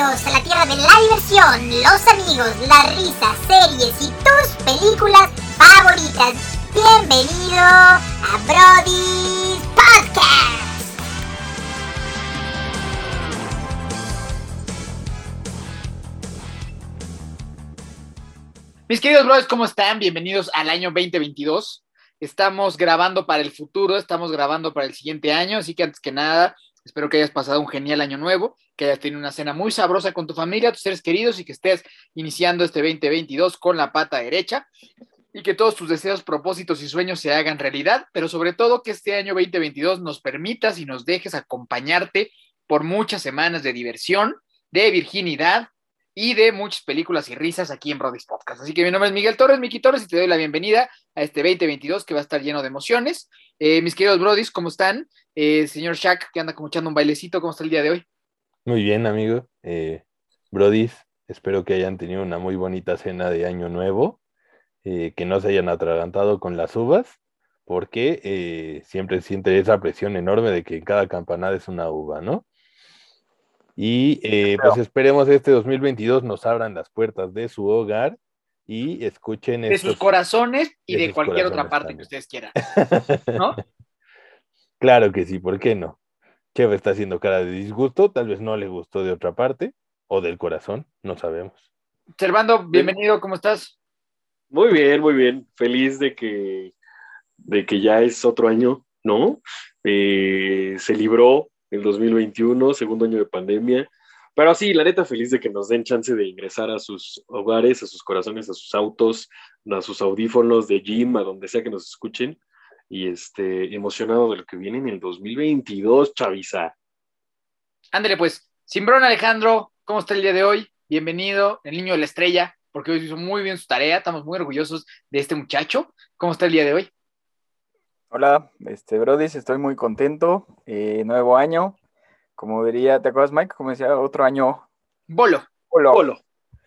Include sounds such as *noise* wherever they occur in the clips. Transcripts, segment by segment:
A la tierra de la diversión, los amigos, las risas, series y tus películas favoritas. Bienvenido a Brody's Podcast. Mis queridos brothers, ¿cómo están? Bienvenidos al año 2022. Estamos grabando para el futuro, estamos grabando para el siguiente año, así que antes que nada, espero que hayas pasado un genial año nuevo, que hayas tenido una cena muy sabrosa con tu familia, tus seres queridos y que estés iniciando este 2022 con la pata derecha y que todos tus deseos, propósitos y sueños se hagan realidad, pero sobre todo que este año 2022 nos permitas y nos dejes acompañarte por muchas semanas de diversión, de virginidad y de muchas películas y risas aquí en Brody's Podcast. Así que mi nombre es Miguel Torres, Miki Torres, y te doy la bienvenida a este 2022 que va a estar lleno de emociones. Eh, mis queridos Brodys, ¿cómo están? Eh, señor Shaq, que anda como echando un bailecito, ¿cómo está el día de hoy? Muy bien, amigo. Eh, Brodis, espero que hayan tenido una muy bonita cena de Año Nuevo, eh, que no se hayan atragantado con las uvas, porque eh, siempre siente esa presión enorme de que cada campanada es una uva, ¿no? Y eh, pues esperemos este 2022 nos abran las puertas de su hogar y escuchen De sus corazones y de cualquier otra parte también. que ustedes quieran, *laughs* ¿no? Claro que sí, ¿por qué no? Cheva está haciendo cara de disgusto, tal vez no le gustó de otra parte o del corazón, no sabemos. Servando, bienvenido, ¿cómo estás? Muy bien, muy bien. Feliz de que, de que ya es otro año, ¿no? Eh, se libró el 2021, segundo año de pandemia. Pero sí, la neta, feliz de que nos den chance de ingresar a sus hogares, a sus corazones, a sus autos, a sus audífonos de gym, a donde sea que nos escuchen. Y este, emocionado de lo que viene en el 2022, Chavisa. Ándale, pues, Simbrón Alejandro, ¿cómo está el día de hoy? Bienvenido, el niño de la estrella, porque hoy hizo muy bien su tarea, estamos muy orgullosos de este muchacho. ¿Cómo está el día de hoy? Hola, este Brodis, estoy muy contento. eh, nuevo año. Como diría, ¿te acuerdas, Mike? Como decía, otro año. Bolo. Hola. Polo.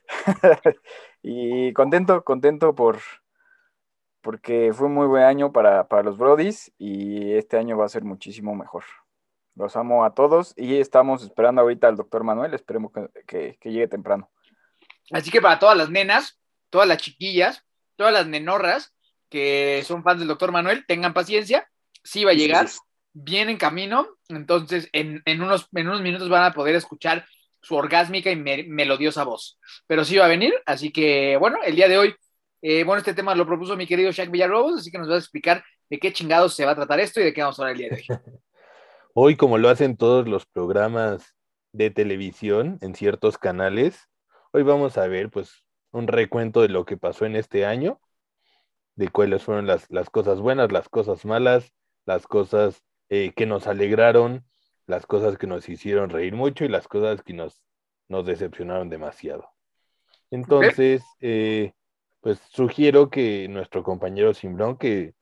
*laughs* y contento, contento por porque fue un muy buen año para, para los Brodis y este año va a ser muchísimo mejor. Los amo a todos y estamos esperando ahorita al doctor Manuel. Esperemos que, que- que llegue temprano. Así que para todas las nenas, todas las chiquillas, todas las nenorras que son fans del doctor Manuel, tengan paciencia, sí va a llegar, bien en camino, entonces en, en unos, en unos minutos van a poder escuchar su orgásmica y me- melodiosa voz, pero sí va a venir, así que bueno, el día de hoy, eh, bueno, este tema lo propuso mi querido Shaq Villarrobos, así que nos va a explicar de qué chingados se va a tratar esto y de qué vamos a hablar el día de hoy. *laughs* Hoy, como lo hacen todos los programas de televisión en ciertos canales, hoy vamos a ver pues un recuento de lo que pasó en este año, de cuáles fueron las, las cosas buenas, las cosas malas, las cosas eh, que nos alegraron, las cosas que nos hicieron reír mucho y las cosas que nos, nos decepcionaron demasiado. Entonces, eh, pues sugiero que nuestro compañero Simbrón, que,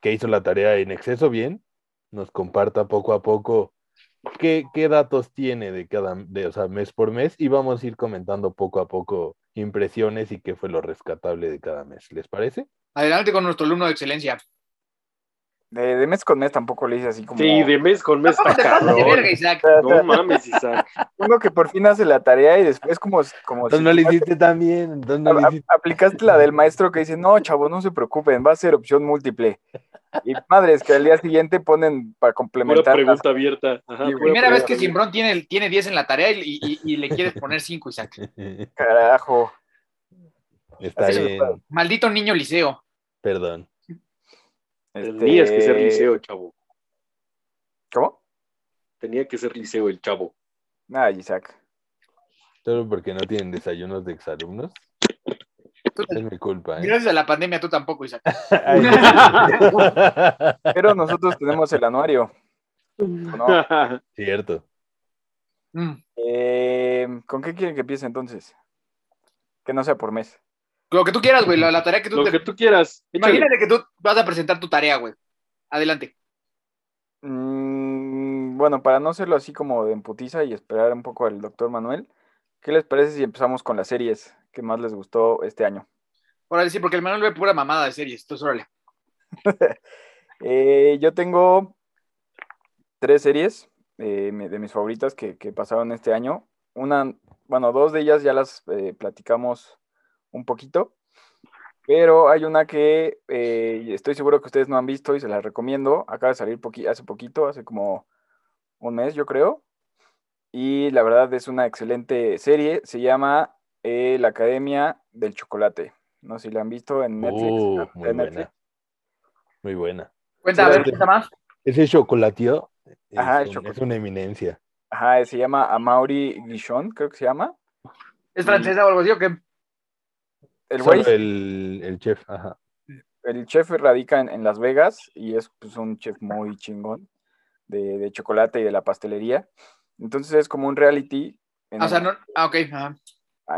que hizo la tarea en exceso bien, nos comparta poco a poco qué, qué datos tiene de cada de, o sea, mes por mes y vamos a ir comentando poco a poco impresiones y qué fue lo rescatable de cada mes. ¿Les parece? Adelante con nuestro alumno de excelencia. De, de mes con mes tampoco le hice así como. Sí, de mes con mes ¿Cómo está te de verga, Isaac? No mames, Isaac. Uno que por fin hace la tarea y después como, como Entonces si no le hiciste tan bien, entonces no A- hiciste- aplicaste la del maestro que dice, no, chavo, no se preocupen, va a ser opción múltiple. Y madres que al día siguiente ponen para complementar. las- pregunta abierta. Ajá, Primera vez que. Simbrón tiene, tiene 10 en la tarea y, y- y le quieres poner 5, Isaac. *laughs* Carajo. Está bien. Maldito niño liceo. perdón. Este, Tenías que ser liceo, chavo. ¿Cómo? Tenía que ser liceo el chavo. Nada, Isaac. Solo porque no tienen desayunos de exalumnos. Es mi culpa, ¿eh? Gracias a la pandemia, tú tampoco, Isaac. *laughs* Ay, *laughs* Pero nosotros tenemos el anuario. *laughs* Cierto. Mm. Eh, ¿Con qué quieren que empiece entonces? Que no sea por mes. Lo que tú quieras, güey, la, la tarea que tú Lo te... que tú quieras. Échale. Imagínate que tú vas a presentar tu tarea, güey. Adelante. Mm, bueno, para no hacerlo así como de emputiza y esperar un poco al doctor Manuel, ¿qué les parece si empezamos con las series que más les gustó este año? Órale, sí, porque el Manuel ve pura mamada de series. Entonces, órale. *laughs* Eh, yo tengo tres series eh, de mis favoritas que, que pasaron este año. una, bueno, dos de ellas ya las eh, platicamos un poquito, pero hay una que eh, estoy seguro que ustedes no han visto y se la recomiendo. Acaba de salir poqui- hace poquito, hace como un mes, yo creo. Y la verdad es una excelente serie. Se llama eh, La Academia del Chocolate. No sé si la han visto en Netflix. Uh, en muy Netflix. buena. Muy buena. Cuenta, a ver, sí. cuenta más. Ese chocolatió es, Ajá, el un- chocolate. es una eminencia. Ajá, se llama Amaury Guichon, creo que se llama. ¿Es francesa o algo así o qué? El güey, el, el chef, ajá. el chef radica en, en Las Vegas y es pues, un chef muy chingón de, de chocolate y de la pastelería. Entonces es como un reality en, Ah, o sea, el, no. Ah, ok. ajá.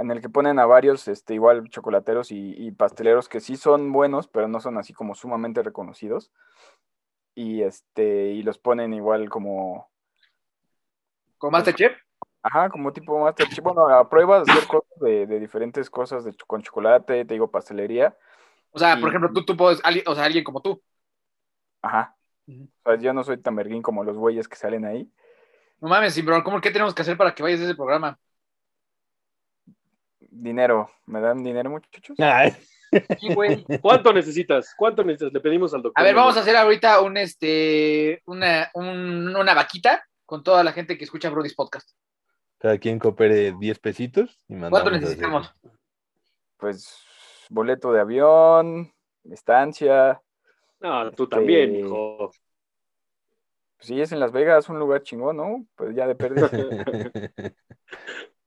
en el que ponen a varios, este, igual chocolateros y, y pasteleros que sí son buenos, pero no son así como sumamente reconocidos. Y este, y los ponen igual como, ¿Con Masterchef? Ajá, como tipo Masterchef. Bueno, a prueba de hacer cosas de, de diferentes cosas de, con chocolate, te digo, pastelería. O sea, por ejemplo, tú, tú puedes, alguien- o sea, alguien como tú. Ajá. O sea, yo no soy tan verguín como los güeyes que salen ahí. No mames, sí, bro, ¿cómo qué tenemos que hacer para que vayas a ese programa? Dinero. ¿Me dan dinero, muchachos? Ay, Sí, güey. *laughs* ¿Cuánto necesitas? ¿Cuánto necesitas? Le pedimos al doctor. A ver, vamos a hacer ahorita un este una, un- una vaquita con toda la gente que escucha Brody's podcast. Cada quien coopere 10 pesitos y mandamos ¿Cuánto necesitamos? Pues boleto de avión, estancia. No, tú Este- también, hijo. Pues sí, es en Las Vegas, un lugar chingón, ¿no? Pues ya de pérdida. *laughs*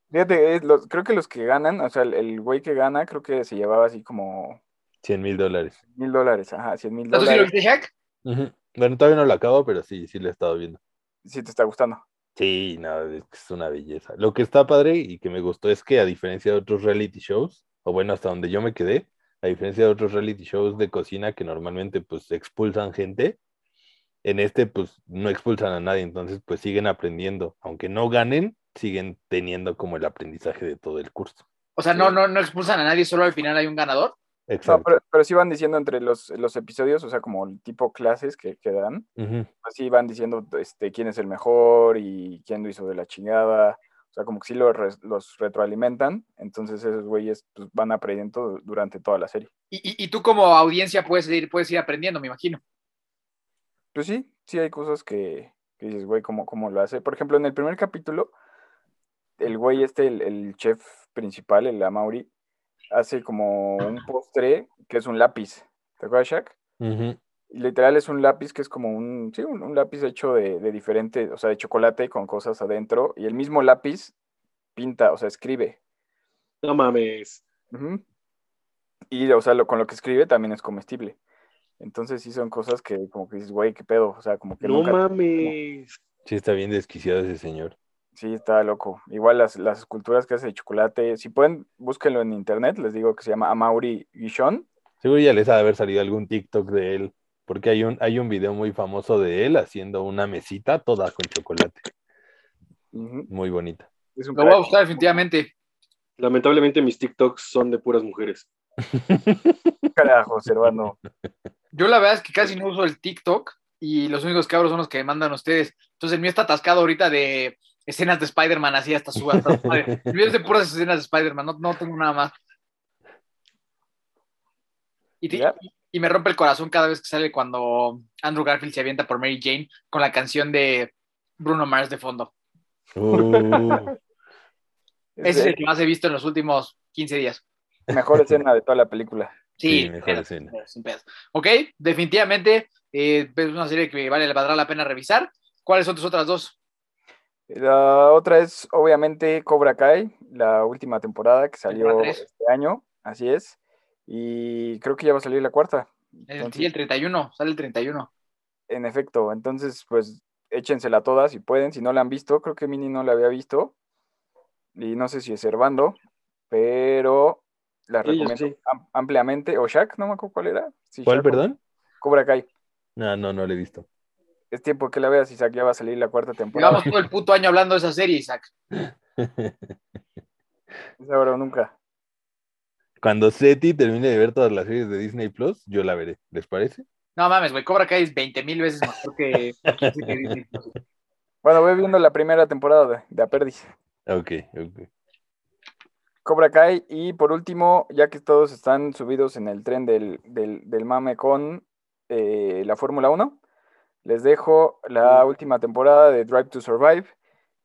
Fíjate, es los- creo que los que ganan, o sea, el, el güey que gana, creo que se llevaba así como 100 mil dólares. mil dólares, ajá, cien mil ¿Tú sí lo dólares. viste, Shaq? Ujú. Bueno, todavía no lo acabo, pero sí, sí lo he estado viendo. Si te está gustando. Sí, no, es que es una belleza. Lo que está padre y que me gustó es que a diferencia de otros reality shows, o bueno, hasta donde yo me quedé, a diferencia de otros reality shows de cocina que normalmente pues expulsan gente, en este pues no expulsan a nadie, entonces pues siguen aprendiendo. Aunque no ganen, siguen teniendo como el aprendizaje de todo el curso. O sea, no, no, no expulsan a nadie, solo al final hay un ganador. No, Exacto. pero, pero sí van diciendo entre los, los episodios, o sea, como el tipo clases que, que dan, Ujú. pues sí van diciendo este, quién es el mejor y quién lo hizo de la chingada. O sea, como que sí lo re- los retroalimentan. Entonces esos güeyes pues, van aprendiendo durante toda la serie. Y, y- y tú como audiencia puedes ir, puedes ir aprendiendo, me imagino. Pues sí, sí hay cosas que, que dices, güey, ¿cómo, ¿cómo lo hace? Por ejemplo, en el primer capítulo, el güey este, el, el chef principal, el Amaury, hace como un postre que es un lápiz. ¿Te acuerdas, Shaq? Literal es un lápiz que es como un, sí, un, un lápiz hecho de, de diferente, o sea, de chocolate con cosas adentro. Y el mismo lápiz pinta, o sea, escribe. No mames. Y, o sea, lo, con lo que escribe también es comestible. Entonces sí son cosas que como que dices, güey, qué pedo. O sea, como que No nunca... mames. Sí, está bien desquiciado ese señor. Sí, está loco. Igual las, las esculturas que hace de chocolate, si pueden, búsquenlo en internet, les digo que se llama Amaury Guichon. Seguro ya les ha de haber salido algún TikTok de él, porque hay un, hay un video muy famoso de él haciendo una mesita toda con chocolate. Muy bonita. Es un Lo voy a buscar definitivamente. Lamentablemente mis TikToks son de puras mujeres. *laughs* Carajo, Servando. Yo la verdad es que casi no uso el TikTok y los únicos cabros son los que me mandan ustedes. Entonces el mío está atascado ahorita de escenas de Spider-Man así hasta su hasta de puras escenas de Spider-Man, no, no tengo nada más. Y, te- y me rompe el corazón cada vez que sale cuando Andrew Garfield se avienta por Mary Jane con la canción de Bruno Mars de fondo. Uh, Ese es el que más he visto en los últimos 15 días. mejor escena de toda la película. Sí, Sí, mejor sin escena. Ok, definitivamente eh, es una serie que vale, valdrá la pena revisar. ¿Cuáles son tus otras dos? La otra es, obviamente, Cobra Kai, la última temporada que salió este año, así es. Y creo que ya va a salir la cuarta. El, Entonces, sí, el 31, sale el 31. En efecto, entonces, pues, échensela todas si pueden. Si no la han visto, creo que Mini no la había visto. Y no sé si es Servando, pero la Sí, recomiendo sí. ampliamente. O Shaq, no me acuerdo cuál era. Sí, ¿Cuál, Shaq perdón? Cobra Kai. No, no, no lo he visto. Es tiempo que la veas, Isaac, ya va a salir la cuarta temporada. Llevamos todo el puto año hablando de esa serie, Isaac. Es ahora o nunca. Cuando Seti termine de ver todas las series de Disney Plus, yo la veré. ¿Les parece? No mames, güey, Cobra Kai es 20 mil veces mejor que, *laughs* que Disney Plus. Bueno, voy viendo la primera temporada de, de Aperdis. Ok, ok. Cobra Kai. Y por último, ya que todos están subidos en el tren del, del, del mame con eh, la Fórmula 1, les dejo la última temporada de Drive to Survive,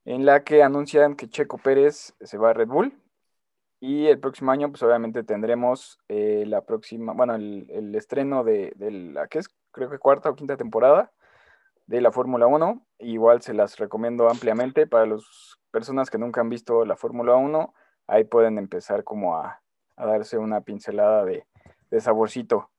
en la que anuncian que Checo Pérez se va a Red Bull. Y el próximo año, pues obviamente tendremos eh, la próxima, bueno, el, el estreno de, de la que es, creo que cuarta o quinta temporada de la Fórmula 1. Igual se las recomiendo ampliamente para las personas que nunca han visto la Fórmula 1. Ahí pueden empezar como a, a darse una pincelada de, de saborcito.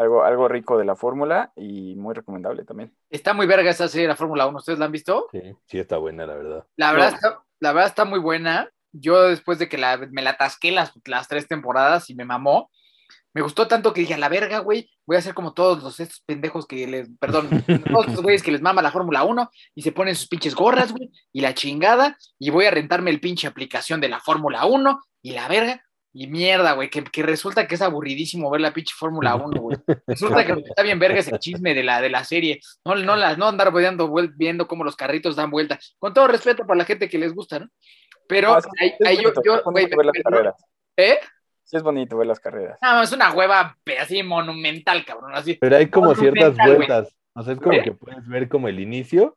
Algo, algo rico de la fórmula y muy recomendable también. Está muy verga esa serie de la Fórmula 1. ¿Ustedes la han visto? Sí, sí está buena, la verdad. La verdad, No. está, la verdad está muy buena. Yo después de que la, me la atasqué las, las tres temporadas y me mamó, me gustó tanto que dije, a la verga, güey, voy a hacer como todos los estos pendejos que les, perdón, *laughs* todos estos güeyes que les mama la Fórmula 1 y se ponen sus pinches gorras, güey, y la chingada, y voy a rentarme el pinche aplicación de la Fórmula 1 y la verga. Y mierda, güey, que, que resulta que es aburridísimo ver la pinche Fórmula 1, güey. Resulta que lo que está bien verga es el chisme de la, de la serie. No, no, la- no andar viendo, vuel- viendo cómo los carritos dan vuelta. Con todo respeto para la gente que les gusta, ¿no? Pero Ah, sí, ahí, es ahí yo, bonito, yo, es güey, ver las carreras. ¿eh? Sí es bonito ver las carreras. No, es una hueva así monumental, cabrón, así. Pero hay como ciertas vueltas. O sea, es como ¿Eh? que puedes ver como el inicio,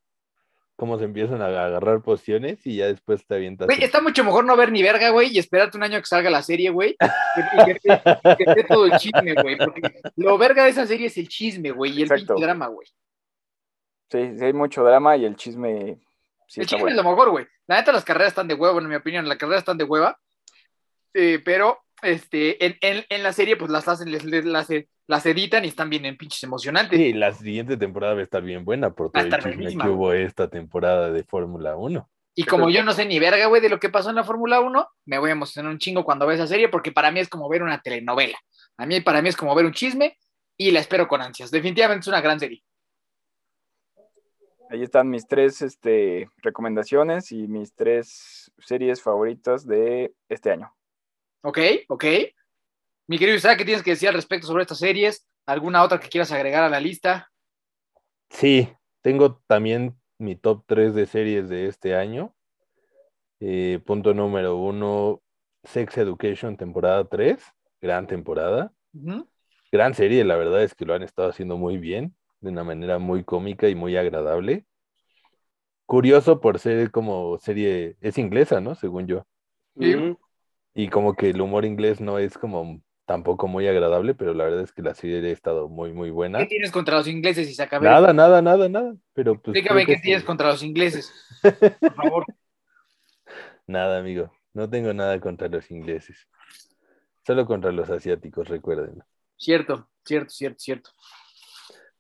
cómo se empiezan a agarrar posiciones y ya después te avientas. Güey, está mucho mejor no ver ni verga, güey, y esperarte un año que salga la serie, güey, y que, que, que- esté todo el chisme, güey, porque lo verga de esa serie es el chisme, güey, y el pinche drama, güey. Sí, sí hay mucho drama y el chisme sí el chisme es lo mejor, güey. La neta, las carreras están de huevo, en mi opinión, las carreras están de hueva, Eh, pero este, en, en, en la serie, pues las hacen, les, les- las, las editan y están bien en pinches emocionantes. Sí, la siguiente temporada va a estar bien buena por todo el chisme que hubo esta temporada de Fórmula 1. Y como yo no sé ni verga, güey, de lo que pasó en la Fórmula 1, me voy a emocionar un chingo cuando vea esa serie, porque para mí es como ver una telenovela. A mí, para mí es como ver un chisme y la espero con ansias. Definitivamente es una gran serie. Ahí están mis tres este, recomendaciones y mis tres series favoritas de este año. ¿Ok? ¿Ok? Mi querido Isaac, ¿qué tienes que decir al respecto sobre estas series? ¿Alguna otra que quieras agregar a la lista? Sí, tengo también mi top 3 de series de este año. Eh, punto número uno, Sex Education, temporada 3. Gran temporada. Gran serie, la verdad es que lo han estado haciendo muy bien, de una manera muy cómica y muy agradable. Curioso por ser como serie, es inglesa, ¿no? Según yo. Sí. Y como que el humor inglés no es como tampoco muy agradable, pero la verdad es que la serie ha estado muy, muy buena. ¿Qué tienes contra los ingleses, Isaac? Nada, nada, nada, nada. Pero pues Explícame qué que tienes contra los ingleses. *laughs* Por favor. Nada, amigo. No tengo nada contra los ingleses. Solo contra los asiáticos, recuerden. Cierto, cierto, cierto, cierto.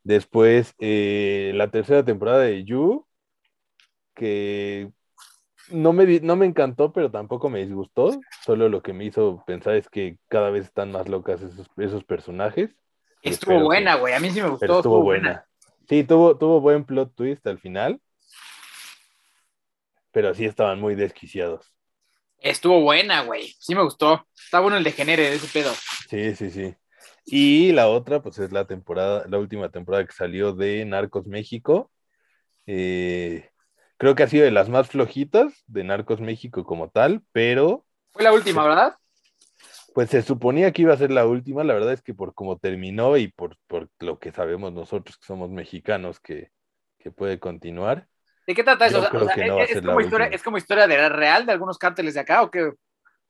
Después, eh, la tercera temporada de You, que no me, no me encantó, pero tampoco me disgustó. Solo lo que me hizo pensar es que cada vez están más locas esos, esos personajes. Estuvo espero buena, güey. A mí sí me gustó. Pero estuvo buena. Sí, tuvo, tuvo buen plot twist al final. Pero sí estaban muy desquiciados. Estuvo buena, güey. Sí me gustó. Está bueno el degenere de ese pedo. Sí, sí, sí. Y la otra, pues es la temporada, la última temporada que salió de Narcos México. Eh, creo que ha sido de las más flojitas de Narcos México como tal, pero Fue la última, ¿verdad? pues se suponía que iba a ser la última. La verdad es que por cómo terminó y por, por lo que sabemos nosotros que somos mexicanos que, que puede continuar. ¿De qué trata eso? O sea, o sea, no ¿es, como historia. ¿Es como historia de la real de algunos cárteles de acá o qué?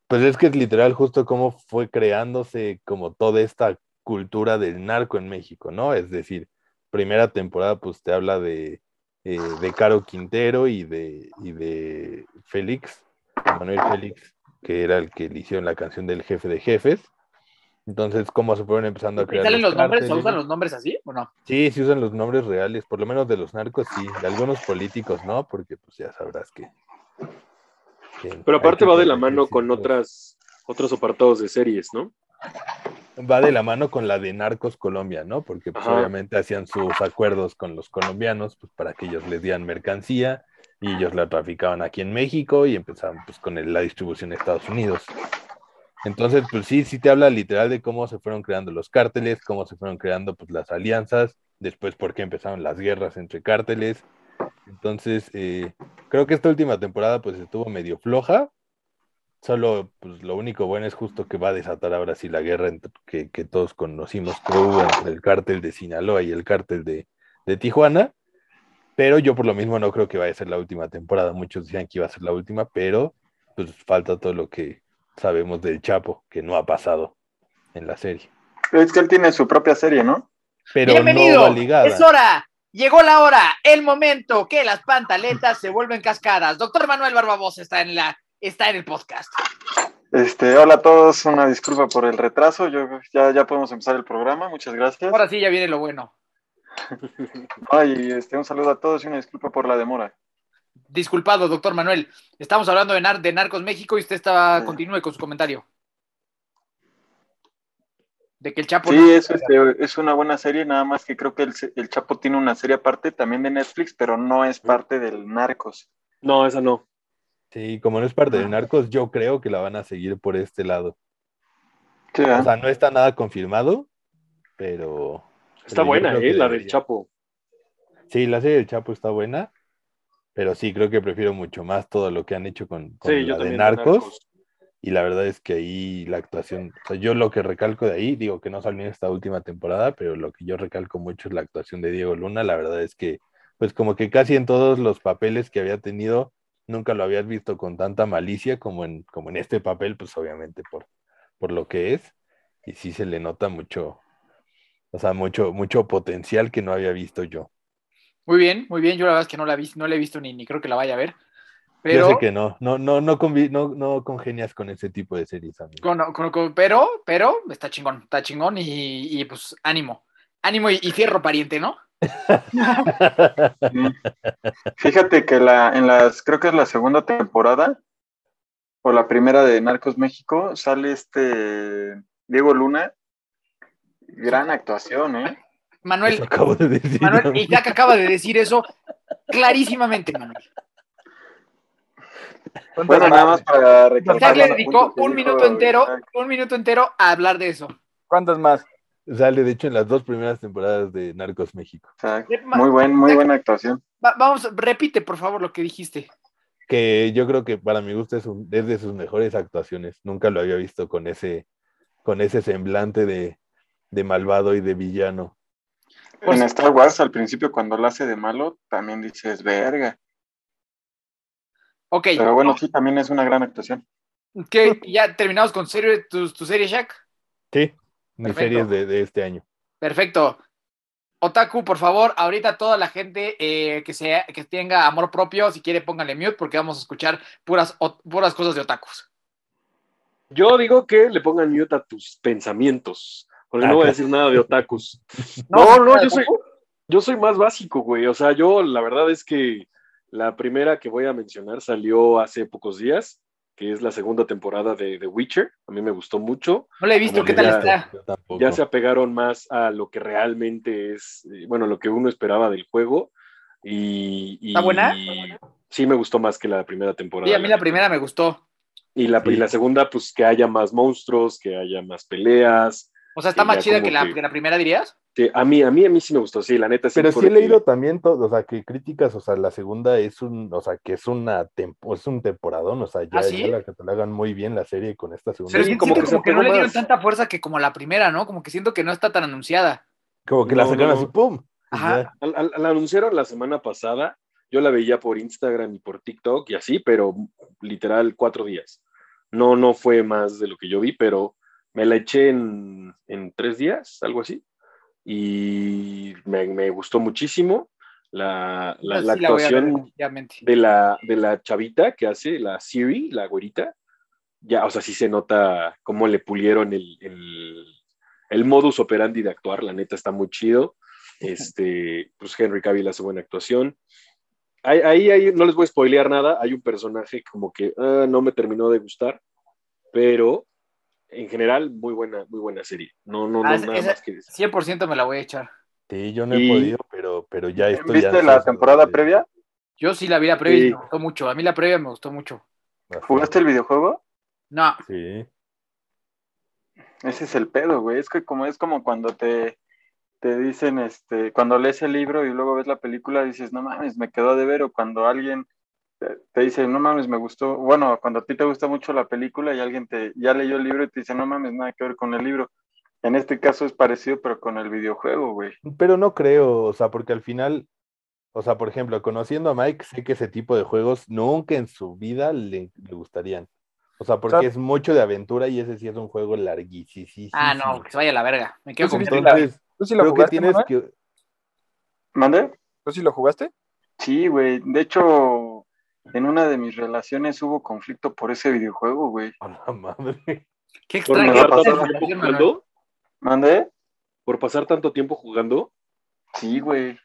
Pues es que es literal justo cómo fue creándose como toda esta cultura del narco en México, ¿no? Es decir, primera temporada pues te habla de, eh, de Caro Quintero y de, y de Félix, Manuel Félix, que era el que le hicieron la canción del jefe de jefes. Entonces, cómo se fueron empezando a ¿Y crear salen los nombres? ¿O cárteles. usan los nombres así o no? Sí, sí usan los nombres reales, por lo menos de los narcos sí, de algunos políticos no, porque pues ya sabrás que... que Pero aparte que va de la mano con otras, otros apartados de series, ¿no? Va de la mano con la de Narcos Colombia, ¿no? Porque pues obviamente hacían sus acuerdos con los colombianos pues para que ellos les dieran mercancía y ellos la traficaban aquí en México y empezaban pues con el- la distribución en Estados Unidos. Entonces, pues sí, sí te habla literal de cómo se fueron creando los cárteles, cómo se fueron creando pues las alianzas, después por qué empezaron las guerras entre cárteles Entonces, eh, creo que esta última temporada pues estuvo medio floja. Solo, pues lo único bueno es justo que va a desatar ahora sí la guerra entre- que, que todos conocimos que hubo entre el cártel de Sinaloa y el cártel de, de Tijuana. Pero yo por lo mismo no creo que vaya a ser la última temporada. Muchos decían que iba a ser la última, pero pues falta todo lo que sabemos del Chapo, que no ha pasado en la serie. Es que él tiene su propia serie, ¿no? Pero Bienvenido. no va ligada. es hora. Llegó la hora, el momento que las pantaletas se vuelven cascadas. Doctor Manuel Barbabosa está en la está en el podcast. Este, hola a todos, una disculpa por el retraso. Yo ya, ya podemos empezar el programa, muchas gracias. Ahora sí ya viene lo bueno. *laughs* Ay, este, un saludo a todos y una disculpa por la demora. Disculpado, doctor Manuel. Estamos hablando de, Nar- de Narcos México y usted estaba Sí. continúe con su comentario. De que el Chapo Sí, no- es, este, es una buena serie, nada más que creo que el, el Chapo tiene una serie aparte también de Netflix, pero no es parte del Narcos. No, esa no. Sí, como no es parte de Narcos, yo creo que la van a seguir por este lado. Sí, O ¿ah? sea, no está nada confirmado, pero Está Pero buena, ¿eh? La del. Chapo. sí, la serie del Chapo está buena, pero sí, creo que prefiero mucho más todo lo que han hecho con, con Sí, la yo de también. Narcos. Y la verdad es que ahí la actuación, o sea, yo lo que recalco de ahí, digo que no salió en esta última temporada, pero lo que yo recalco mucho es la actuación de Diego Luna. La verdad es que, pues como que casi en todos los papeles que había tenido, nunca lo habías visto con tanta malicia como en, como en este papel, pues obviamente por, por lo que es. Y sí se le nota mucho, o sea, mucho, mucho potencial que no había visto yo. Muy bien, muy bien. Yo la verdad es que no la vi, no la he visto ni, ni creo que la vaya a ver. Yo Pero, sé que no, no, no, no, convi- no, no congenias con ese tipo de series, con- con- pero, pero está chingón, está chingón y, y, pues ánimo. Ánimo y, y fierro pariente, ¿no? *laughs* Fíjate que la, en las, creo que es la segunda temporada, o la primera de Narcos México, sale este Diego Luna. Gran actuación, ¿eh? Manuel, Eso acabo de decir. Manuel, amigo. Isaac acaba de decir eso clarísimamente, Manuel. Bueno, nada más para recalcar. Isaac le dedicó que un minuto entero, un minuto entero a hablar de eso. ¿Cuántos más? Sale, de hecho, en las dos primeras temporadas de Narcos México. Eh, Muy buen, muy buena actuación. Va- vamos, repite por favor lo que dijiste. Que yo creo que para mi gusto es, un- es de sus mejores actuaciones. Nunca lo había visto con ese, con ese semblante de, de malvado y de villano. En Star Wars, al principio, cuando lo hace de malo, también dices, verga. Ok, Pero bueno, sí, también es una gran actuación. ¿qué? ya terminamos con serie, tu, tu serie, Shaq. Sí, mis Perfecto. series de, de este año. Perfecto. Otaku, por favor, ahorita toda la gente eh, que, sea, que tenga amor propio, si quiere pónganle mute porque vamos a escuchar puras, o- puras cosas de otakus. Yo digo que le pongan mute a tus pensamientos. Porque Ah, no voy a claro. decir nada de otakus. *laughs* No, No, no, ¿de yo soy, yo soy más básico, güey. O sea, yo la verdad es que la primera que voy a mencionar salió hace pocos días, que es la segunda temporada de The Witcher. A mí me gustó mucho. No le he visto, ¿qué que tal ya- está? Ya se apegaron más a lo que realmente es, eh, bueno, lo que uno esperaba del juego. Y, y- ¿Está buena? Sí, me gustó más que la primera temporada. Sí, a mí la primera me gustó. Y la, Sí. y la segunda, pues que haya más monstruos, que haya más peleas. O sea, está Sí, más chida como que la, que- que la primera, dirías. Que a mí, a mí, a mí sí me gustó, sí, la neta sí. Pero sí he leído también todo, o sea, que críticas, o sea, la segunda es un, o sea, que es una tempo, es un temporadón, o sea, ya, ¿Ah, sí? ya la catalogan muy bien la serie con esta segunda. Pero Sí, como como, que que, se no le pegó dieron más. tanta fuerza que como la primera, ¿no? Como que siento que no está tan anunciada. Como que la No, sacaron no, así. ¡pum! Ajá. ya. Al- al- La anunciaron la semana pasada, yo la veía por Instagram y por TikTok y así, pero literal cuatro días. No, no fue más de lo que yo vi, pero me la eché en, en tres días, algo así, y me, me gustó muchísimo la, la, Esa la sí la voy a ver, actuación de la, de la chavita que hace la Siri, la güerita. Ya, o sea, sí se nota cómo le pulieron el, el, el modus operandi de actuar, la neta está muy chido. *laughs* Este, pues Henry Cavill hace buena actuación. Ahí, ahí, ahí no les voy a spoilear nada, hay un personaje como que ah, no me terminó de gustar, pero en general muy buena, muy buena serie. No, no, no, Ah, nada esa- más que decir. 100% me la voy a echar. Sí, yo no he Y- podido, pero, pero ya estoy ¿Viste ansioso la temporada de- previa? Yo sí la vi la previa y me gustó mucho. A mí la previa me gustó mucho. ¿Jugaste el videojuego? No, Sí. Ese es el pedo, güey. Es que como es como cuando te, te dicen, este, cuando lees el libro y luego ves la película, dices, no mames, me quedó de ver, o cuando alguien te, dice, no mames, me gustó, bueno, cuando a ti te gusta mucho la película y alguien te ya leyó el libro y te dice, no mames, nada que ver con el libro. En este caso es parecido, pero con el videojuego, güey. Pero no creo, o sea, porque al final, o sea, por ejemplo, conociendo a Mike, sé que ese tipo de juegos nunca en su vida le, le gustarían. O sea, porque sea- es mucho de aventura y ese sí es un juego larguísimo. Ah, no, que se vaya a la verga. Me quedo con Entonces, ¿Tú sí lo creo que jugaste, tienes Manuel? que... ¿Mande? ¿Tú sí lo jugaste? Sí, güey. De hecho, en una de mis relaciones hubo conflicto por ese videojuego, güey. A la madre. Qué Por extraño. pasar pasó, tanto tiempo jugando, ¿Mande? por pasar tanto tiempo jugando, Sí, güey.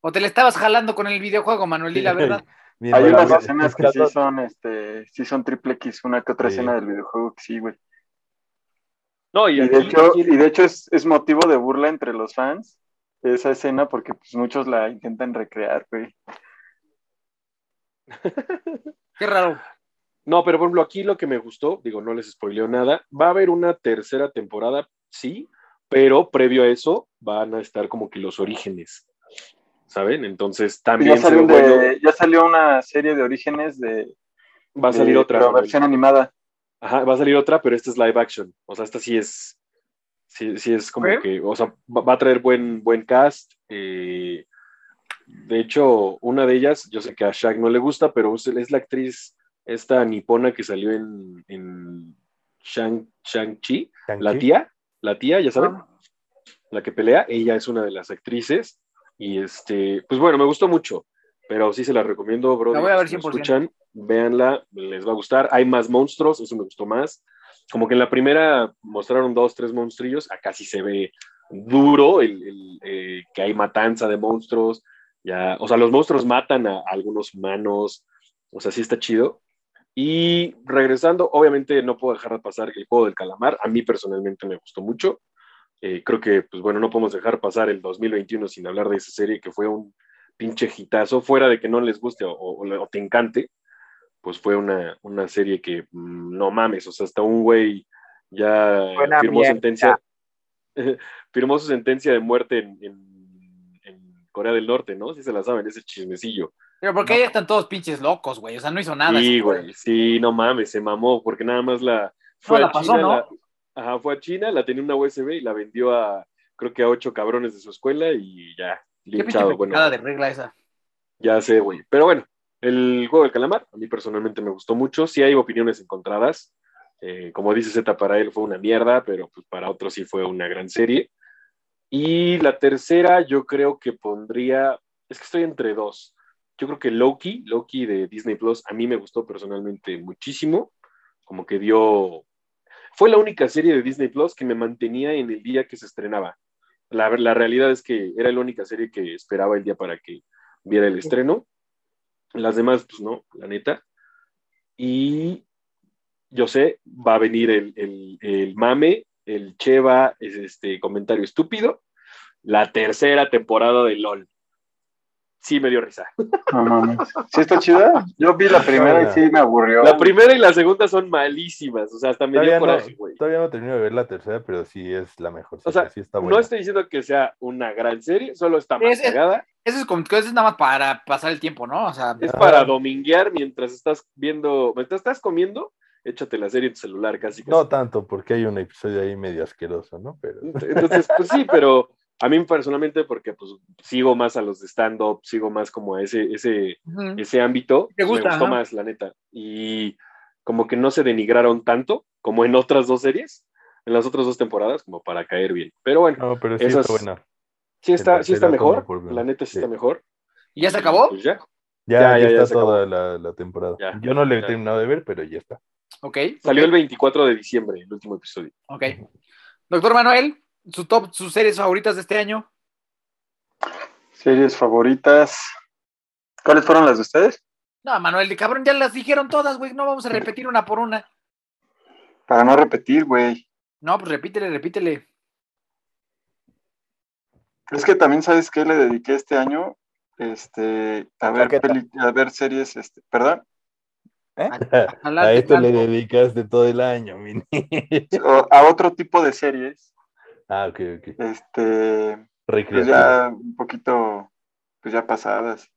O te le estabas jalando con el videojuego, Manuel, di la verdad. Hay unas escenas que sí son, este, sí son triple X, una que otra Sí. escena del videojuego que sí, güey. no, y Y aquí, de hecho, aquí- y de hecho es, es motivo de burla entre los fans esa escena porque pues muchos la intentan recrear, güey. *laughs* Qué raro. no, pero por ejemplo, aquí lo que me gustó, digo, no les spoileo nada, va a haber una tercera temporada, sí, pero previo a eso van a estar como que los orígenes, ¿saben? Entonces Ya también salió, bueno, ya salió una serie de orígenes de, va a salir de- otra. pero versión animada. Ajá, va a salir otra, pero esta es live action. O sea, esta sí es. Sí, sí es como ¿Eh? que. O sea, va, va a traer buen, buen cast. eh, de hecho, una de ellas, yo sé que a Shaq no le gusta, pero es, la actriz, esta nipona que salió en, en Shang, Shang-Chi, la tía, la tía, ya saben, Ah. la que pelea, ella es una de las actrices. Y este, pues bueno, me gustó mucho, pero sí se la recomiendo, bro. La voy a ver si lo 100%. escuchan, véanla, les va a gustar. Hay más monstruos, eso me gustó más. Como que en la primera mostraron dos, tres monstrillos, acá sí se ve duro el, el, eh, que hay matanza de monstruos. Ya, o sea, los monstruos matan a, a algunos humanos, o sea, sí está chido. Y regresando, obviamente no puedo dejar de pasar el juego del calamar. A mí personalmente me gustó mucho. Eh, creo que, pues bueno, no podemos dejar pasar el 2021 sin hablar de esa serie que fue un pinche hitazo, fuera de que no les guste o, o- o te encante, pues fue una, una serie que mm, no mames, o sea, hasta un güey ya Buena firmó mierda. sentencia, *laughs* firmó su sentencia de muerte en- en Corea del Norte, ¿no? Si se la saben, ese chismecillo. Pero porque ahí están todos pinches locos, güey. O sea, no hizo nada. Sí, güey, sí, no mames, se mamó, porque nada más la fue No, a la pasó, China, ¿no? la- ajá, fue a China, la tenía una USB y la vendió a, creo que a ocho cabrones de su escuela y ya, Qué pinche linchado, bueno, nada de regla esa. ya sé, güey. Pero bueno, el juego del calamar, a mí personalmente me gustó mucho, sí hay opiniones encontradas, Eh, como dice Z, para él fue una mierda, pero pues para otros sí fue una gran serie. Y la tercera, yo creo que pondría, es que estoy entre dos. Yo creo que Loki, Loki de Disney Plus, a mí me gustó personalmente muchísimo. Como que dio. Fue la única serie de Disney Plus que me mantenía en el día que se estrenaba. La, la realidad es que era la única serie que esperaba el día para que viera el estreno. Las demás, pues no, la neta. Y yo sé, va a venir el, el, el mame, el Cheva, es este comentario estúpido. La tercera temporada de LOL. Sí me dio risa. No mames. ¿Sí está chida? Yo vi la primera y sí me aburrió. La primera y la segunda son malísimas. O sea, hasta me dio Todavía coraje, no, güey. todavía no termino de ver la tercera, pero sí es la mejor. O sea, sí está buena. No estoy diciendo que sea una gran serie, solo está más Es-. Eso es como eso es nada más para pasar el tiempo, ¿no? O sea, Es para dominguear mientras estás viendo, mientras estás comiendo, échate la serie en tu celular casi. casi. No tanto, porque hay un episodio ahí medio asqueroso, ¿no? Pero Entonces, pues sí, pero a mí personalmente, porque pues sigo más a los de stand-up, sigo más como a ese, ese, ese ámbito, ¿Te gusta, me gustó ajá? más, la neta. Y como que no se denigraron tanto como en otras dos series, en las otras dos temporadas, como para caer bien. Pero bueno, no, pero sí Esas- está buena. sí está, sí está mejor, la neta sí, sí. está mejor. ¿Y ya se acabó? Pues ya. Ya, Ya, ya, ya, ya está toda la, la temporada. Ya, Yo no le he terminado de ver, pero ya está. Ok. Salió el 24 de diciembre, el último episodio. Ok. Doctor Manuel, su top, sus series favoritas de este año. Series favoritas. ¿Cuáles fueron las de ustedes? No, Manuel, de cabrón, ya las dijeron todas, güey. No vamos a repetir una por una. Para no repetir, güey. No, pues repítele, repítele. Es que también sabes qué le dediqué este año, este, a ver peli- a ver series, este, perdón, A, jalar *laughs* A esto le teclado. dedicaste todo el año, o- a otro tipo de series. Ah, ok, ok. Este, pues ya un poquito, pues ya pasadas.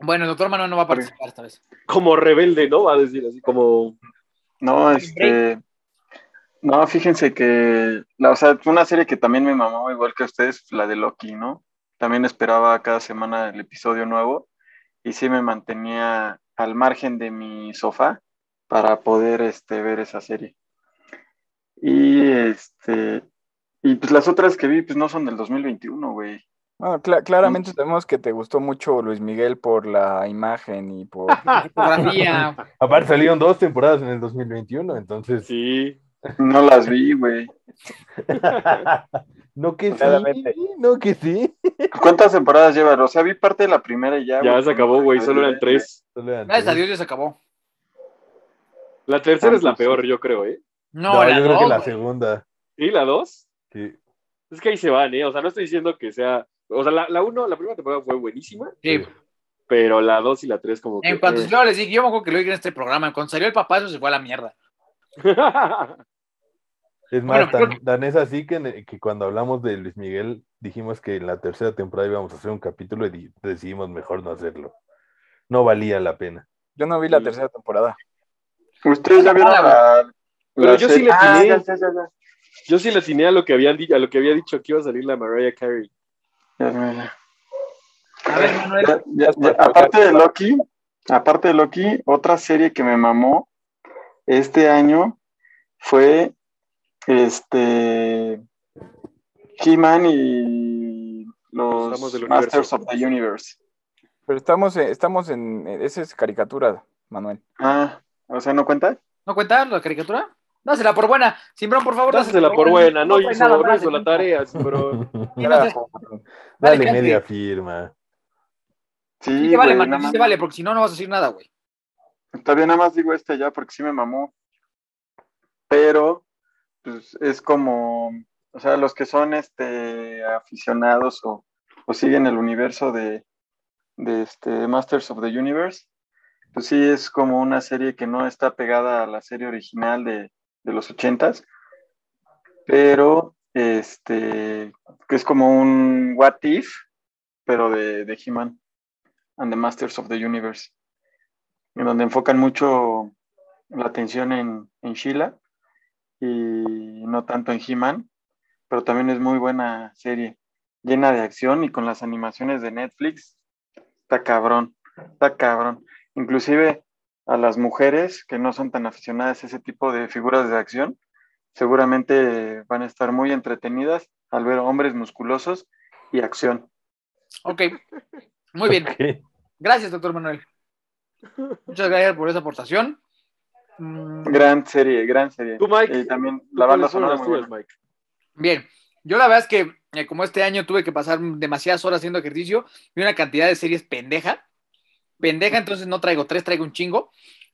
Bueno, el doctor Manuel no va a participar esta vez. Como rebelde, ¿no? Va a decir así, como. No, este, no, fíjense que, la, o sea, fue una serie que también me mamó, igual que a ustedes, la de Loki, ¿no? También esperaba cada semana el episodio nuevo y sí me mantenía al margen de mi sofá para poder, este, ver esa serie. Y, este, y pues las otras que vi, pues no son del 2021, güey. Bueno, cla- claramente sabemos que te gustó mucho Luis Miguel por la imagen y por... *laughs* Fotografía. Aparte salieron dos temporadas en el 2021, entonces... Sí. No las vi, güey. *laughs* no que sí, no que sí. ¿Cuántas temporadas lleva? O sea, vi parte de la primera y ya. Ya güey. se acabó, güey. Solo eran tres. Gracias a. Dios ya se acabó. La tercera es la peor, yo creo, ¿eh? No, No, la yo creo que la segunda. ¿Y la dos? Sí. Es que ahí se van, ¿eh? O sea, no estoy diciendo que sea. O sea, la, la uno, la primera temporada fue buenísima, Sí. pero la dos y la tres, como que. En cuanto eh. yo les dije, yo me acuerdo que lo dije en este programa, cuando salió el papá, eso se fue a la mierda. *laughs* Es más, Bueno, tan, tan es así que, que cuando hablamos de Luis Miguel dijimos que en la tercera temporada íbamos a hacer un capítulo y di- decidimos mejor no hacerlo. No valía la pena. Yo no vi la Sí. tercera temporada. ¿Ustedes ya vieron la, Pero yo sí le Ah, atiné. ya, ya, ya, ya. Yo sí le atiné a lo que habían di- a lo que había dicho que iba a salir la Mariah Carey. A ver, Manuel. Ya, ya, ya. Aparte de Loki, aparte de Loki, otra serie que me mamó este año fue este He-Man y Los Masters Universo. of the Universe. Pero estamos, en- estamos en... Esa es caricatura, Manuel. Ah, o sea, ¿no cuenta? ¿No cuenta la caricatura? Dásela por buena. Simbrón, por favor. Dásela por buena, no fue hizo, nada no hizo la tarea, no *laughs* sé. Dale Dale, media firma. Sí, Sí, te vale, güey, sí te vale, porque si no, no vas a decir nada, güey. Está bien, nada más digo este ya porque sí me mamó. Pero, pues es como, o sea, los que son este aficionados o, o siguen el universo de, de este Masters of the Universe, pues sí es como una serie que no está pegada a la serie original de, de los ochentas, pero este que es como un What If, pero de, de He-Man and the Masters of the Universe en donde enfocan mucho la atención en, en Sheila y no tanto en He-Man, pero también es muy buena serie, llena de acción y con las animaciones de Netflix, está cabrón, está cabrón. Inclusive a las mujeres que no son tan aficionadas a ese tipo de figuras de acción, seguramente van a estar muy entretenidas al ver hombres musculosos y acción. Ok. Muy bien. Gracias, doctor Manuel. Muchas gracias por esa aportación. Mm, Gran serie, gran serie. Tú, Mike, Y también ¿Tú la banda sonora muy buena. Mike? Bien, yo la verdad es que eh, como este año tuve que pasar demasiadas horas haciendo ejercicio y una cantidad de series pendeja, pendeja, entonces no traigo tres, traigo un chingo.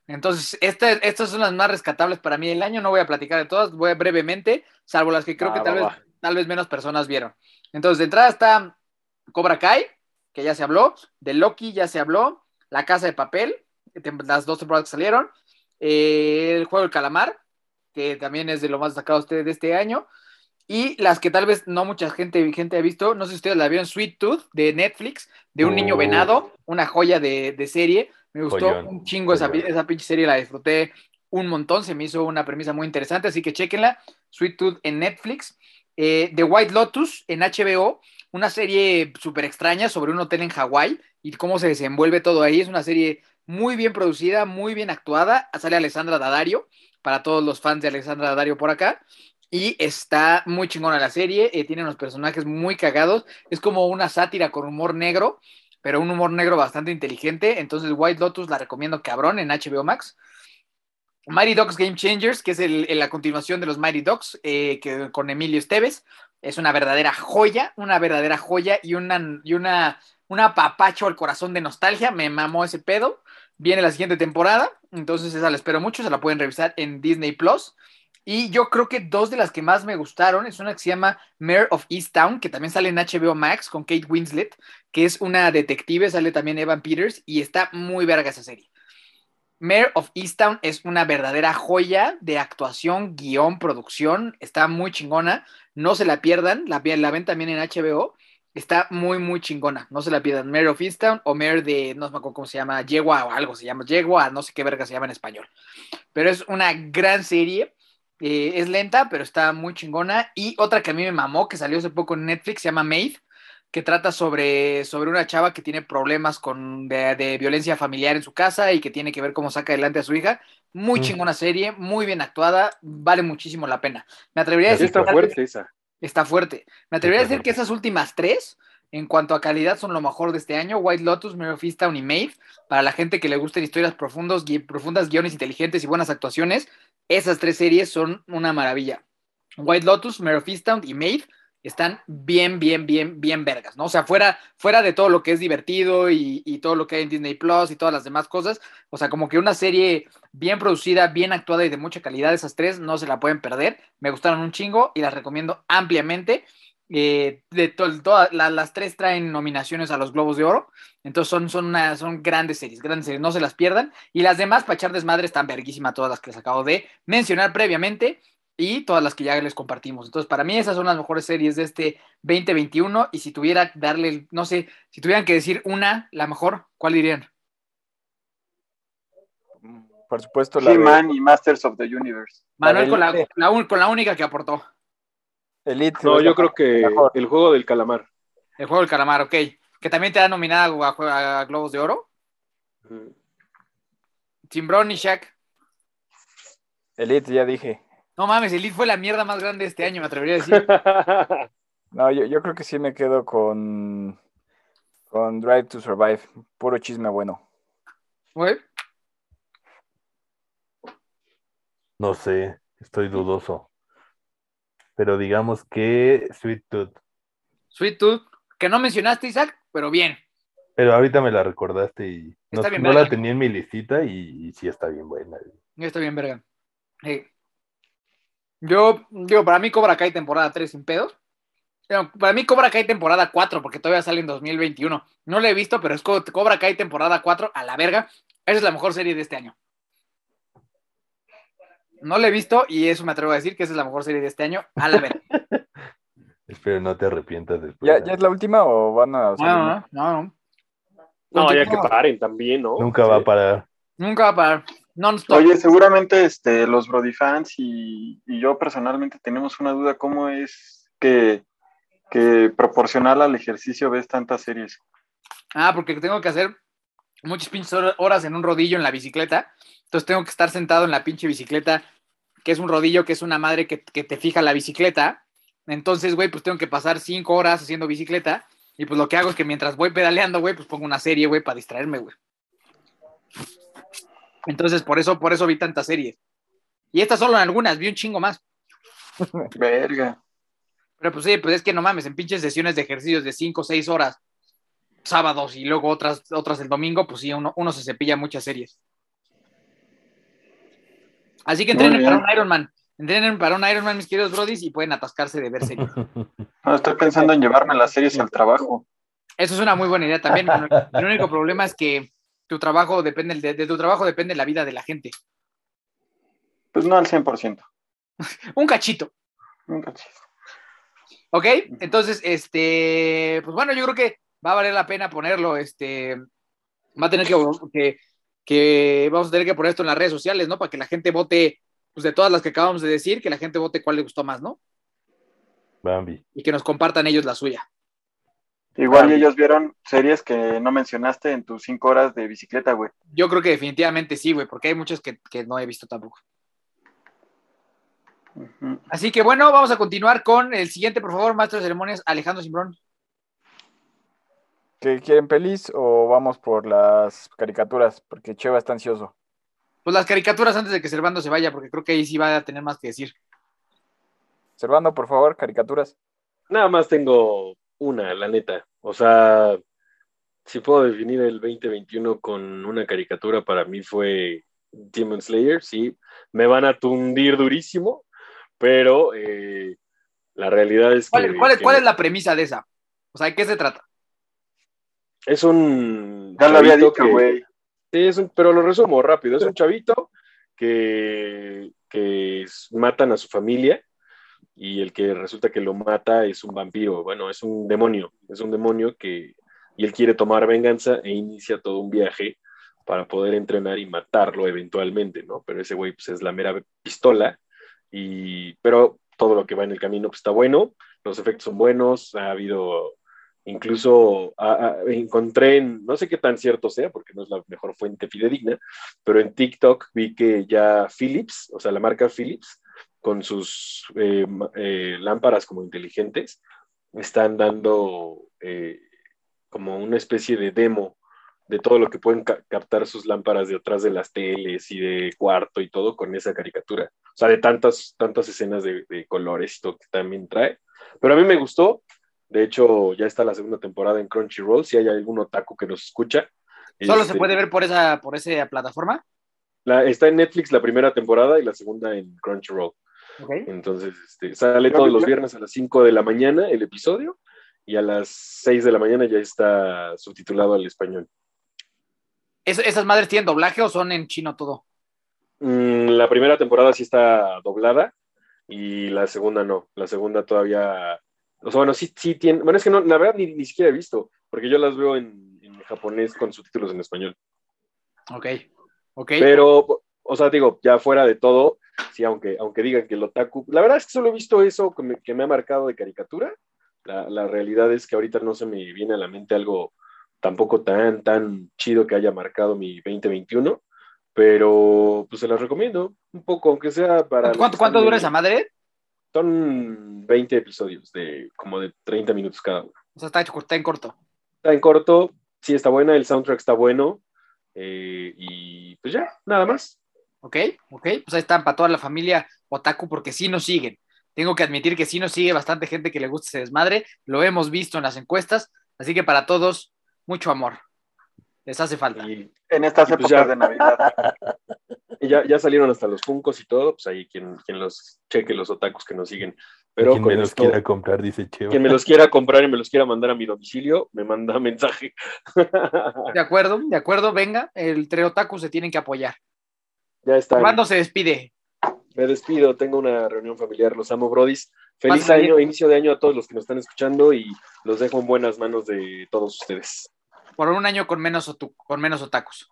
Entonces, esta- estas son las más rescatables para mí del año, no voy a platicar de todas, voy a brevemente, salvo las que creo Ah, que tal va, vez, va. tal vez menos personas vieron. Entonces, de entrada está Cobra Kai, que ya se habló, de Loki ya se habló, La Casa de Papel, las dos temporadas que salieron, eh, El Juego del Calamar, que también es de lo más destacado de de este año, y las que tal vez no mucha gente, gente ha visto, no sé si ustedes la vieron, Sweet Tooth de Netflix, de un niño Oh. venado, una joya de, de serie. Me gustó Joyón, un chingo esa, esa pinche serie, la disfruté un montón, se me hizo una premisa muy interesante, así que chequenla. Sweet Tooth en Netflix. Eh, The White Lotus en HBO, una serie súper extraña sobre un hotel en Hawái y cómo se desenvuelve todo ahí. Es una serie muy bien producida, muy bien actuada. Sale Alessandra Daddario, para todos los fans de Alessandra Daddario por acá. Y está muy chingona la serie, eh, tiene unos personajes muy cagados. Es como una sátira con humor negro, pero un humor negro bastante inteligente. Entonces, White Lotus la recomiendo cabrón en HBO Max. Mighty Dogs Game Changers, que es la continuación de los Mighty Dogs, eh, que, con Emilio Esteves. Es una verdadera joya, una verdadera joya y una, y una, una papacho al corazón de nostalgia. Me mamó ese pedo. Viene la siguiente temporada, entonces esa la espero mucho. Se la pueden revisar en Disney Plus. Y yo creo que dos de las que más me gustaron es una que se llama Mayor of Easttown, que también sale en HBO Max con Kate Winslet, que es una detective, sale también Evan Peters y está muy verga esa serie. Mayor of Easttown es una verdadera joya de actuación, guion, producción. Está muy chingona. No se la pierdan. La, la ven también en HBO. Está muy, muy chingona. No se la pierdan. Mayor of Easttown o Mayor de, no me acuerdo cómo se llama, Yegua o algo se llama. Yegua, no sé qué verga se llama en español. Pero es una gran serie. Eh, es lenta, pero está muy chingona. Y otra que a mí me mamó, que salió hace poco en Netflix, se llama Maid que trata sobre, sobre una chava que tiene problemas con, de, violencia familiar en su casa y que tiene que ver cómo saca adelante a su hija. Muy mm. chingona serie, muy bien actuada, vale muchísimo la pena. Me atrevería a decir... Está fuerte esa. Está fuerte. Me atrevería a decir que esas últimas tres, en cuanto a calidad, son lo mejor de este año. White Lotus, Mare of Easttown y Maeve. Para la gente que le gusten historias profundos, profundas, guiones inteligentes y buenas actuaciones, esas tres series son una maravilla. White Lotus, Mare of Easttown y Maeve están bien, bien, bien, bien vergas, ¿no? O sea, fuera, fuera de todo lo que es divertido y, todo lo que hay en Disney Plus y todas las demás cosas, o sea, como que una serie bien producida, bien actuada y de mucha calidad, esas tres no se la pueden perder. Me gustaron un chingo y las recomiendo ampliamente. Eh, de todas las tres traen nominaciones a los Globos de Oro, entonces son, son, son grandes series, grandes series, no se las pierdan. Y las demás, para echar desmadre, están verguísimas todas las que les acabo de mencionar previamente y todas las que ya les compartimos. Entonces, para mí esas son las mejores series de este 2021 y si tuviera que darle, no sé, si tuvieran que decir una, la mejor, ¿cuál dirían? Por supuesto, la He-Man y Masters of the Universe. Manuel con la, con la, única que aportó. Elite. No, yo creo que el juego del calamar. El juego del calamar, ok. Que también te da nominada a, Globos de Oro. Tim Brown y Shaq. Elite, ya dije. No mames, Elite fue la mierda más grande de este año, me atrevería a decir. *laughs* no, yo, creo que sí me quedo con, con Drive to Survive. Puro chisme bueno. ¿Güey? No sé, estoy dudoso. Pero digamos que Sweet Tooth. Sweet Tooth, que no mencionaste, Isaac, pero bien. Pero ahorita me la recordaste y no, la tenía en mi listita y, sí está bien buena. Está bien, verga. Sí. Yo, digo, para mí Cobra Kai temporada 3 sin pedos. para mí Cobra Kai temporada 4, porque todavía sale en 2021. No lo he visto, pero es Cobra Kai temporada 4 a la verga. Esa es la mejor serie de este año. No lo he visto y eso me atrevo a decir que esa es la mejor serie de este año a la verga. *laughs* Espero no te arrepientas después. ¿Ya, es la última o van a.? No, no, no. No, ya que paren también, ¿no? Nunca va a parar. Nunca va a parar. Oye, seguramente este, los Brody fans y, yo personalmente tenemos una duda, ¿cómo es que, que proporcional al ejercicio ves tantas series? Ah, porque tengo que hacer muchas pinches horas en un rodillo en la bicicleta, entonces tengo que estar sentado en la pinche bicicleta, que es un rodillo, que es una madre que, que te fija la bicicleta, entonces, güey, pues tengo que pasar cinco horas haciendo bicicleta, y pues lo que hago es que mientras voy pedaleando, güey, pues pongo una serie, güey, para distraerme, güey. Entonces, por eso, por eso vi tantas series. Y estas solo en algunas, vi un chingo más. Verga. Pero pues sí, pues es que no mames, en pinches sesiones de ejercicios de 5 o 6 horas, sábados y luego otras, otras el domingo, pues sí, uno, uno se cepilla muchas series. Así que entrenen para un Ironman. Entrenen para un Ironman, mis queridos brodis, y pueden atascarse de ver series. *laughs* estoy pensando en llevarme las series al trabajo. Eso es una muy buena idea también. El único problema es que tu trabajo depende, de, tu trabajo depende la vida de la gente. Pues no al 100%. *laughs* Un cachito. Un cachito. Ok, entonces, este, pues bueno, yo creo que va a valer la pena ponerlo, este, va a tener que, que, vamos a tener que poner esto en las redes sociales, ¿no? Para que la gente vote, pues de todas las que acabamos de decir, que la gente vote cuál le gustó más, ¿no? Bambi. Y que nos compartan ellos la suya. Igual ellos vieron series que no mencionaste en tus cinco horas de bicicleta, güey. Yo creo que definitivamente sí, güey, porque hay muchas que, no he visto tampoco. Así que bueno, vamos a continuar con el siguiente, por favor, maestro de ceremonias, Alejandro Simbrón. ¿Qué quieren pelis o vamos por las caricaturas? Porque Cheva está ansioso. Pues las caricaturas antes de que Servando se vaya, porque creo que ahí sí va a tener más que decir. Servando, por favor, caricaturas. Nada más tengo una, la neta. O sea, si puedo definir el 2021 con una caricatura, para mí fue Demon Slayer, sí. Me van a tundir durísimo, pero eh, la realidad es ¿Cuál, que, ¿cuál, es, la premisa de esa? O sea, ¿de qué se trata? Es un... Ya lo había dicho, güey. Sí, es un- pero lo resumo rápido. Es un chavito que, que matan a su familia y el que resulta que lo mata es un vampiro. Bueno, es un demonio. Es un demonio que y él quiere tomar venganza e inicia todo un viaje para poder entrenar y matarlo eventualmente, ¿no? Pero ese güey pues, es la mera pistola y pero todo lo que va en el camino pues, está bueno, los efectos son buenos, ha habido incluso encontré en, no sé qué tan cierto sea, porque no es la mejor fuente fidedigna, pero en TikTok vi que ya Philips, o sea, la marca Philips, con sus eh, eh, lámparas como inteligentes, están dando eh, como una especie de demo de todo lo que pueden ca- captar sus lámparas de atrás de las teles y de cuarto y todo con esa caricatura. O sea, de tantas, tantas escenas de, de colores y todo que también trae. Pero a mí me gustó. De hecho, ya está la segunda temporada en Crunchyroll. Si hay algún otaku que nos escucha. ¿Solo Este, se puede ver por esa, por esa plataforma? la- está en Netflix la primera temporada y la segunda en Crunchyroll. Ok. Entonces, este, sale todos los viernes a las 5 de la mañana el episodio y a las 6 de la mañana ya está subtitulado al español. ¿Es- ¿Esas madres tienen doblaje o son en chino todo? Mm, la primera temporada sí está doblada y la segunda no. La segunda todavía. O sea, bueno, sí, sí tiene. Bueno, es que no, la verdad ni, ni siquiera he visto, porque yo las veo en, en japonés con subtítulos en español. Ok. Ok. Pero, o sea, digo, ya fuera de todo, sí, aunque, aunque digan que el otaku. La verdad es que solo he visto eso que me, que me ha marcado de caricatura. La, la realidad es que ahorita no se me viene a la mente algo tampoco tan, tan chido que haya marcado mi 2021. Pero pues se las recomiendo un poco, aunque sea para. ¿Cuánto, cuánto, cuánto dura esa madre? Son 20 episodios de como de 30 minutos cada uno. O sea, está, está en corto. Está en corto, sí está buena, el soundtrack está bueno. eh, y pues ya, nada más. Ok, ok. Pues ahí están para toda la familia Otaku, porque sí nos siguen. Tengo que admitir que sí nos sigue bastante gente que le gusta ese desmadre. Lo hemos visto en las encuestas. Así que para todos, mucho amor. Les hace falta. Y, En estas Y pues épocas ya. de Navidad. *laughs* y ya, ya salieron hasta los funcos y todo, pues ahí quien, quien los cheque, los otakus que nos siguen. Pero Quien me los esto, quiera comprar, dice Cheva. quien me los *laughs* quiera comprar y me los quiera mandar a mi domicilio, me manda *laughs* mensaje. De acuerdo, de acuerdo. Venga, el trio Otaku se tienen que apoyar. Ya está. ¿Cuándo se despide? Me despido, tengo una reunión familiar, los amo, Brodis. Feliz año, bien. inicio de año a todos los que nos están escuchando y los dejo en buenas manos de todos ustedes. Por un año con menos, otu- con menos otakus.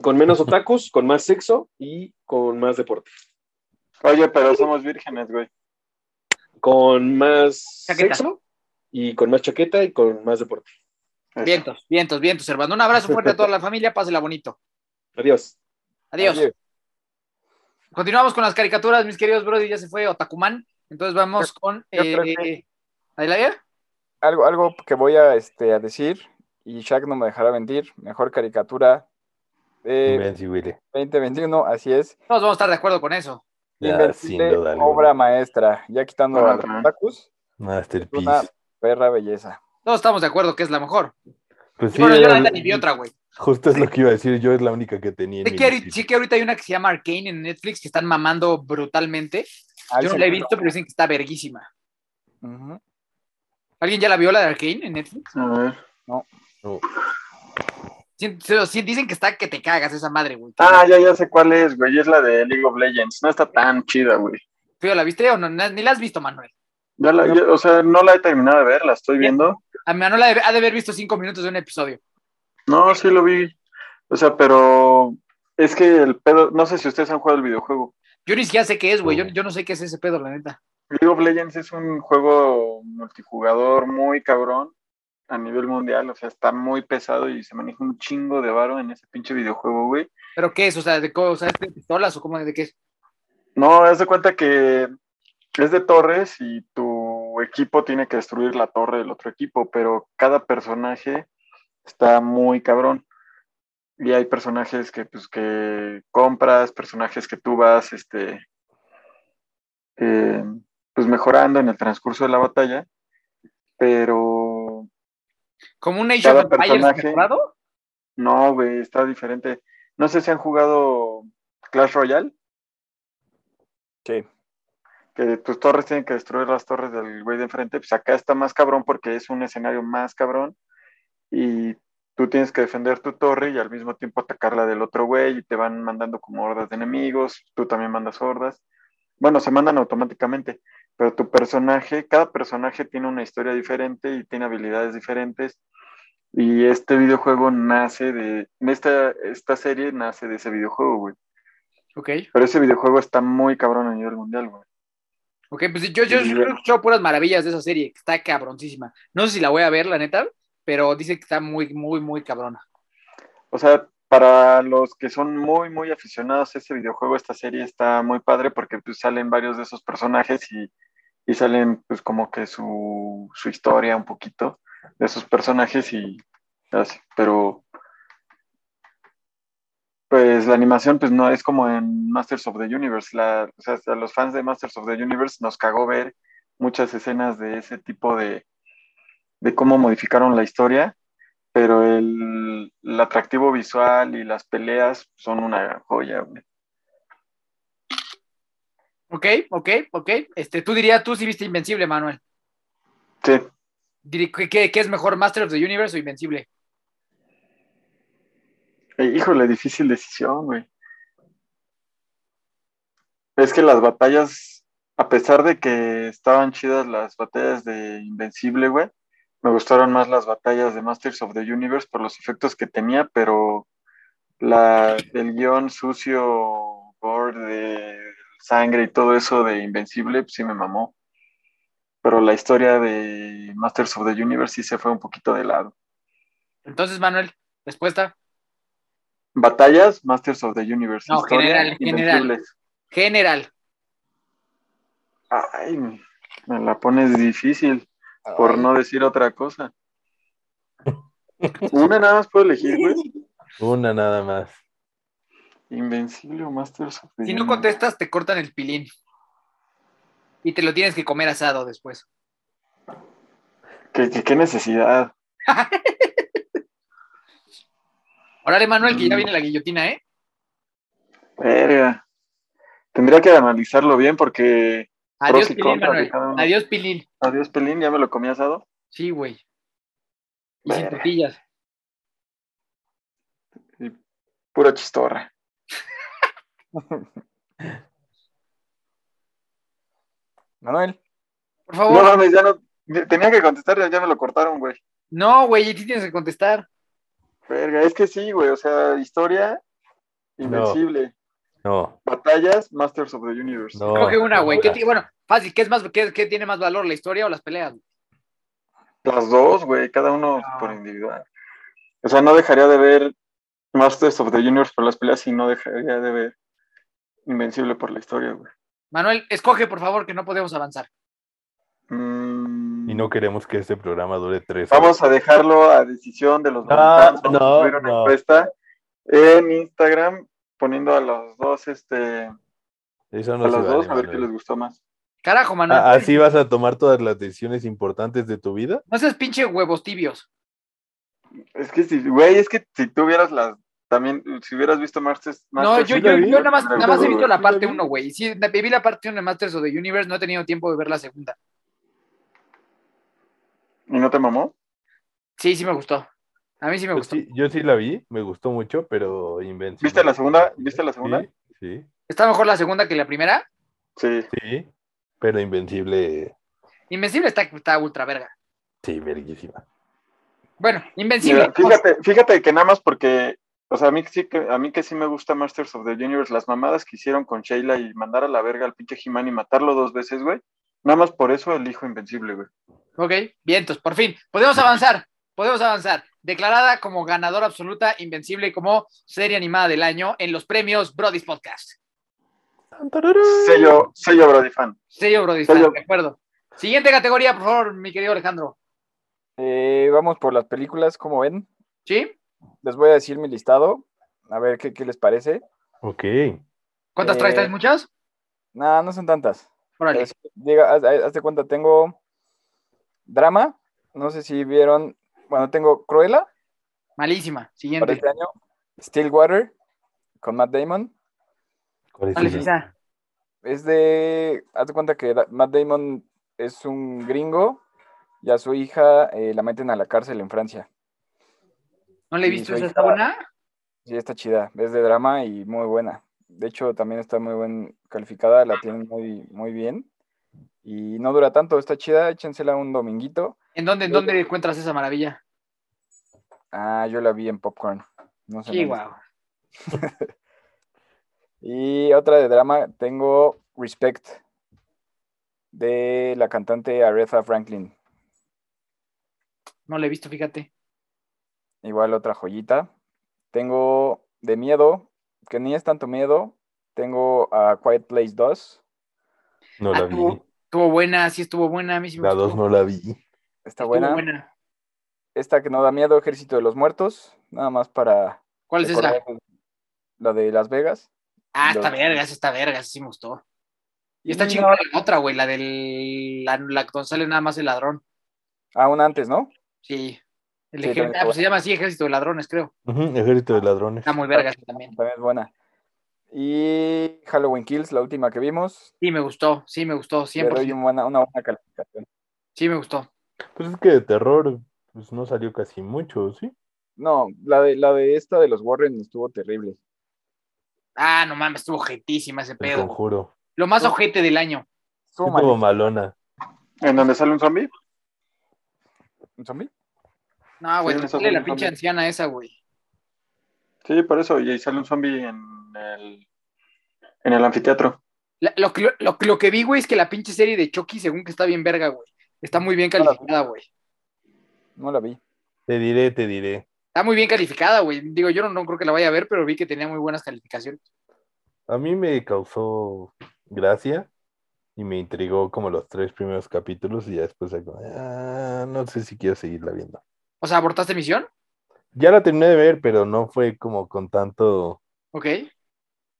Con menos otakus, con más sexo y con más deporte. Oye, pero somos vírgenes, güey. Con más Chaqueta. sexo y con más chaqueta y con más deporte. Vientos, vientos, vientos, hermano. Un abrazo fuerte a toda la familia. Pásela bonito. Adiós. Adiós. Adiós. Continuamos con las caricaturas, mis queridos Brody. Ya se fue Otakuman. Entonces vamos con. Eh, que- ¿Adelaida? Algo, algo que voy a, este, a decir, y Shaq no me dejará mentir, mejor caricatura de Inmensi, Willy. 2021, así es. Todos vamos a estar de acuerdo con eso. Ya, sin duda alguna. obra maestra, ya quitando a los otakus, una Masterpiece. perra belleza. Todos estamos de acuerdo que es la mejor. Pues sí, bueno, yo la neta ni vi otra, güey. justo es lo que iba a decir. Yo es la única que tenía. en mi sí que ahorita hay una que se llama Arcane en Netflix que están mamando brutalmente. Ah, Yo no la he visto, pero dicen que está verguísima. ¿Alguien ya la vio la de Arcane en Netflix? A ver. No. Dicen que está que te cagas esa madre, güey. Ah, ya, ya sé cuál es, güey. Es la de League of Legends. No está tan chida, güey. Fío, ¿la viste o no? Ni la has visto, Manuel. Ya la, ya- o sea, no la he terminado de ver, la estoy viendo. A Manuel ha de, ha de haber visto cinco minutos de un episodio. No, sí lo vi. O sea, pero es que el pedo, no sé si ustedes han jugado el videojuego. Yo ni siquiera sé qué es, güey. Yo, yo no sé qué es ese pedo, la neta. League of Legends es un juego multijugador muy cabrón a nivel mundial, o sea, está muy pesado y se maneja un chingo de varo en ese pinche videojuego, güey. ¿Pero qué es? O sea, ¿de, o sea, ¿es de pistolas o cómo de qué es? No, haz de cuenta que es de torres y tu equipo tiene que destruir la torre del otro equipo, pero cada personaje está muy cabrón. Y hay personajes que, pues, que compras, personajes que tú vas, este, eh, pues, mejorando en el transcurso de la batalla, pero ¿Como un Age of Empires personaje- mejorado? no, güey, está diferente. No sé si han jugado Clash Royale. Sí. Que tus torres tienen que destruir las torres del güey de enfrente, pues acá está más cabrón porque es un escenario más cabrón y tú tienes que defender tu torre y al mismo tiempo atacarla del otro güey y te van mandando como hordas de enemigos, tú también mandas hordas. Bueno, se mandan automáticamente, pero tu personaje, cada personaje tiene una historia diferente y tiene habilidades diferentes. Y este videojuego nace de, esta, esta serie nace de ese videojuego, güey. Ok. Pero ese videojuego está muy cabrón a nivel mundial, güey. Ok, pues yo, yo, yo he escuchado puras maravillas de esa serie, que está cabroncísima. No sé si la voy a ver, la neta, pero dice que está muy, muy, muy cabrona. O sea, para los que son muy, muy aficionados a ese videojuego, esta serie está muy padre porque pues, salen varios de esos personajes y, y salen pues como que su, su, historia un poquito de esos personajes y así, pero pues la animación pues no es como en Masters of the Universe, la, o sea, a los fans de Masters of the Universe nos cagó ver muchas escenas de ese tipo de, de cómo modificaron la historia, pero el, el, atractivo visual y las peleas son una joya. Güey. Ok, ok, ok. Este, tú dirías, tú sí viste Invencible, Manuel. Sí. ¿Qué, qué es mejor, Master of the Universe o Invencible? Híjole, difícil decisión, güey. Es que las batallas, a pesar de que estaban chidas las batallas de Invencible, güey, me gustaron más las batallas de Masters of the Universe por los efectos que tenía, pero la del guion sucio, gore, de sangre y todo eso de Invencible, pues sí me mamó. Pero la historia de Masters of the Universe sí se fue un poquito de lado. Entonces, Manuel, respuesta. Batallas, Masters of the Universe. No, Historia, general, general. General. Ay, me la pones difícil, Ay. por no decir otra cosa. Una nada más puedo elegir, güey. Una nada más. Invencible o Masters of the Si no contestas, te cortan el pilín. Y te lo tienes que comer asado después. ¿Qué, qué, qué necesidad? *laughs* Órale, Manuel, que ya viene la guillotina, ¿eh? Verga. Tendría que analizarlo bien porque. Adiós, Pilín, Manuel. Adiós, Pilín. Adiós, Pilín. ¿Ya me lo comí asado? Sí, güey. Y sin tortillas. Y pura chistorra. *laughs* Manuel. Por favor. No mames, ya no. Tenía que contestar, ya me lo cortaron, güey. No, güey, y tú tienes que contestar. Verga, es que sí, güey, o sea, historia, invencible. No. Batallas, Masters of the Universe. No. Coge una, güey. Bueno, fácil, ¿qué es más, qué, qué, tiene más valor, la historia o las peleas? Las dos, güey, cada uno No. por individual. O sea, no dejaría de ver Masters of the Universe por las peleas y no dejaría de ver Invencible por la historia, güey. Manuel, escoge, por favor, que no podemos avanzar. Mm, Y no queremos que este programa dure tres Vamos a dejarlo a decisión de los No, mexicanos. Vamos a no, subir una no. encuesta en Instagram poniendo a los dos, este, Eso a no los vale, dos, a ver qué les gustó más. Carajo, Manuel. Ah, ¿Así vas a tomar todas las decisiones importantes de tu vida? No seas pinche huevos tibios. Es que si, güey, es que si tú vieras las, también, si hubieras visto Masters, No, yo, yo, yo nada más, nada más he visto la parte 1, güey. Sí, vi la parte 1 de Masters of the Universe, no he tenido tiempo de ver la segunda. ¿Y no te mamó? Sí, sí me gustó. A mí sí me Yo gustó. sí, yo sí la vi, me gustó mucho, pero Invencible. ¿Viste la segunda? ¿Viste la segunda? Sí, sí, ¿Está mejor la segunda que la primera? Sí. sí, pero Invencible, Invencible está, está ultra verga. sí, verguísima. Bueno, Invencible. Mira, fíjate, fíjate que nada más porque, o sea, a mí, sí que, a mí que sí me gusta Masters of the Universe, las mamadas que hicieron con Sheila y mandar a la verga al pinche He-Man y matarlo dos veces, güey. Nada más por eso elijo Invencible, güey. Ok, vientos, por fin. Podemos avanzar, podemos avanzar. Declarada como ganadora absoluta, Invencible como serie animada del año en los premios Brody's Podcast. Sello, sello Brody fan. Sello Brody's Sello. Fan, de acuerdo. Siguiente categoría, por favor, mi querido Alejandro. Eh, vamos por las películas, como ven. ¿Sí? Les voy a decir mi listado, a ver qué, qué les parece. Ok. ¿Cuántas Eh, traes? ¿Traes muchas? Nah, no son tantas. Órale. Es- Diga, haz, haz de cuenta, tengo drama, no sé si vieron, bueno, tengo Cruella Malísima. para Siguiente. este año, Stillwater con Matt Damon. ¿Cuál es ¿Cuál es esa? Es de, haz de cuenta que Matt Damon es un gringo y a su hija eh, la meten a la cárcel en Francia. ¿No le he visto esa? ¿Está fan. buena? Sí, está chida. Es de drama y muy buena. De hecho, también está muy bien calificada, la tienen muy, muy bien. Y no dura tanto, está chida, échensela un dominguito. ¿En dónde, en dónde encuentras esa maravilla? Ah, yo la vi en Popcorn. No sé wow. *laughs* Y otra de drama, tengo Respect de la cantante Aretha Franklin. No la he visto, fíjate. Igual otra joyita. Tengo de miedo, que ni es tanto miedo. Tengo a Quiet Place 2. No la Ah, vi. Estuvo, buena, sí estuvo buena. A mí sí me La gustó. dos no la vi. Está buena. buena. Esta que no da miedo, Ejército de los Muertos. Nada más para ¿Cuál es esa? La de Las Vegas. Ah, Los- está verga, esa está verga, esa sí me gustó. Y está no- la otra, güey, la del. La, la donde sale nada más el ladrón. Ah, una antes, ¿no? Sí. El Sí, ejército- ah, pues se llama así Ejército de Ladrones, creo. Ejército de ladrones. Está muy verga esa también. También es buena. Y Halloween Kills, la última que vimos. Sí, me gustó, sí, me gustó, Le 100%. doy un buena- una buena calificación. Sí, me gustó. Pues es que de terror pues no salió casi mucho, ¿sí? No, la de, la de esta de los Warren estuvo terrible. Ah, no mames, estuvo ojetísima ese pedo. conjuro. Lo más ojete del año. Estuvo Estuvo malona. ¿En donde sale un zombie? ¿Un zombie? No, güey, Sí, sale la pinche zombie. anciana esa, güey. Sí, por eso. Y ahí sale un zombie en el, en el anfiteatro. La- Lo, que- lo, lo que vi, güey, es que la pinche serie de Chucky, según que está bien verga, güey. Está muy bien calificada, güey. No la vi. Te diré, te diré. Está muy bien calificada, güey. Digo, yo no, no creo que la vaya a ver, pero vi que tenía muy buenas calificaciones. A mí me causó gracia y me intrigó como los tres primeros capítulos y ya después "Ah, no sé si quiero seguirla viendo. O sea, ¿abortaste misión? Ya la terminé de ver, pero no fue como con tanto, Ok.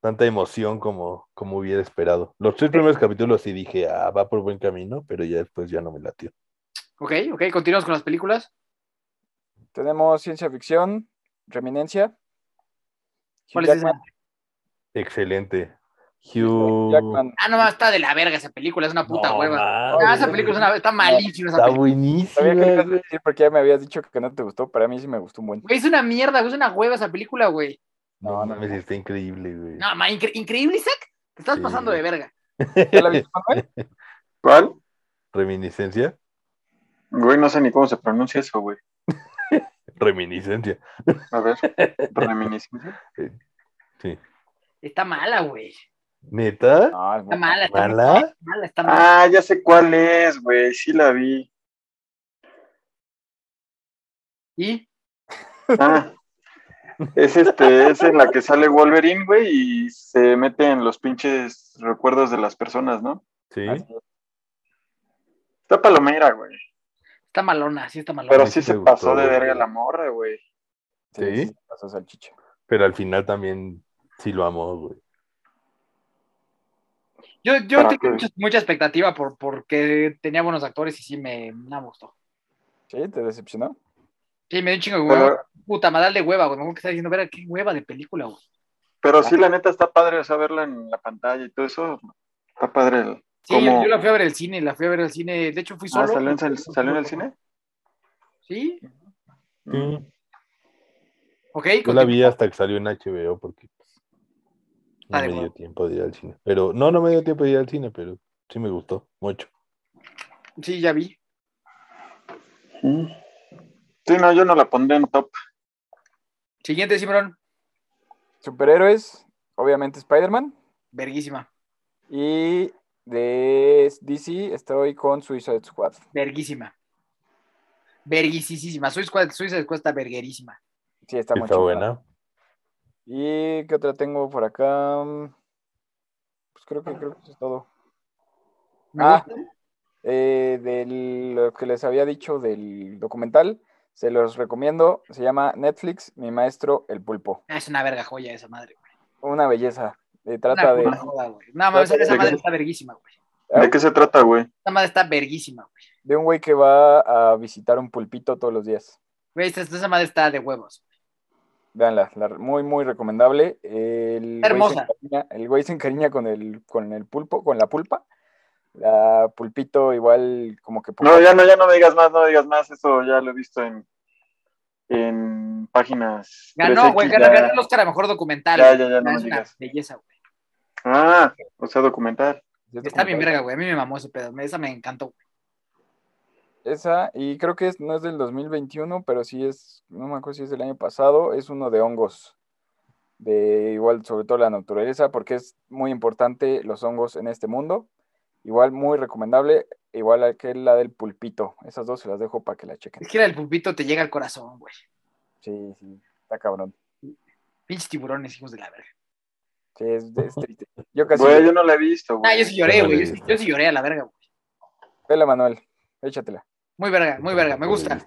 Tanta emoción como, como hubiera esperado. Los tres primeros capítulos sí dije, ah, va por buen camino, pero ya después ya no me latió. Ok, ok. Continuamos con las películas. Tenemos ciencia ficción, Reminencia. ¿Cuál Hugh es esa? Excelente. Hugh. Jackman. Ah, no, está de la verga esa película, es una puta No hueva. Ah, esa película es una, está malísima esa Está película. buenísima. Sabía que decir porque ya me habías dicho que no te gustó, pero a mí sí me gustó un buen. Güey, es una mierda, es una hueva esa película, güey. No, No, no. está increíble, güey. No, ma, incre- increíble, Isaac. Te estás Sí. pasando de verga. ¿Ya la viste, Manuel? *laughs* ¿Cuál? Reminiscencia. Güey, no sé ni cómo se pronuncia eso, güey. *laughs* Reminiscencia. A ver, *laughs* reminiscencia. Sí. Está mala, güey. ¿Neta? No, es Está mala, está mala, está mala. Ah, ya sé cuál es, güey. Sí la vi. ¿Y? Ah, es este, es en la que sale Wolverine, güey, y se mete en los pinches recuerdos de las personas, ¿no? Sí. Está palomera, güey. Está malona, sí está malona. Pero sí sí se gustó, pasó de güey. verga la morra, güey. Sí, ¿Sí? sí, se pasó salchicha. Pero al final también sí lo amó, güey. Yo, yo mucha, mucha expectativa por, porque tenía buenos actores y sí me, me gustó. ¿Sí? ¿Te decepcionó? Sí, me dio un chingo de hueva. Pero, Puta, madral de hueva, güey. Me que estaba diciendo, verga, qué hueva de película, güey. pero sí, la neta está padre, o sea, verla en la pantalla y todo eso. Está padre. el- Sí, ¿Cómo? yo, la fui a ver al cine, la fui a ver al cine. De hecho, fui Ah, solo. ¿salió en, el- ¿salió en el cine? Sí, Sí. ok. Yo la vi hasta que salió en HBO porque pues, no Ah, me dio tiempo de ir al cine. Pero no, no me dio tiempo de ir al cine, pero sí me gustó mucho. Sí, ya vi. Mm. Sí, no, yo no la pondré en top. Siguiente, Simón. Superhéroes, obviamente Spider-Man. Verguísima. Y de DC estoy con Suicide Squad. Verguísima. Verguisísima. Squad, Suiza Squad está verguerísima. Sí, está muy Está buena. ¿Y qué otra tengo por acá? Pues creo que creo que eso es todo. Me Ah. gusta. Eh, de lo que les había dicho del documental, se los recomiendo. Se llama Netflix, Mi Maestro el Pulpo. Ah, Es una verga joya esa madre, güey. Una belleza. Eh, Una trata de. puta joda, güey. No, mames, esa de- madre está verguísima, güey. ¿De qué se trata, güey? Esa madre está verguísima, güey. de un güey que va a visitar un pulpito todos los días. Güey, esa, esa madre está de huevos. Veanla, la- muy, muy recomendable. El Está güey se hermosa. encariña- el güey se encariña con el, con el pulpo, con la pulpa. La pulpito igual como que... No, ya no, ya no me digas más, no me digas más, eso ya lo he visto en, en páginas. Ganó, 3X güey, ganó, ganó el Oscar a mejor documental. Ya, ya, ya, no es me una digas. belleza, güey. Ah, o sea, documental. Está bien verga, güey. A mí me mamó ese pedo. Esa me encantó. güey. Esa, y creo que es, no es del 2021, pero sí es, no me acuerdo si es del año pasado, es uno de hongos, de igual, sobre todo la naturaleza, porque es muy importante los hongos en este mundo. Igual, muy recomendable, igual que la del pulpito. Esas dos se las dejo para que la chequen. Es que la del pulpito te llega al corazón, güey. Sí, sí, está cabrón. Pinches tiburones, hijos de la verga. Sí, es, es triste. Yo casi. Güey, yo no la he visto, Ah, güey. yo sí lloré, no güey. Yo, sí- visto. yo sí lloré a la verga, güey. Vela, Manuel, échatela. Muy verga, muy verga. Me gusta.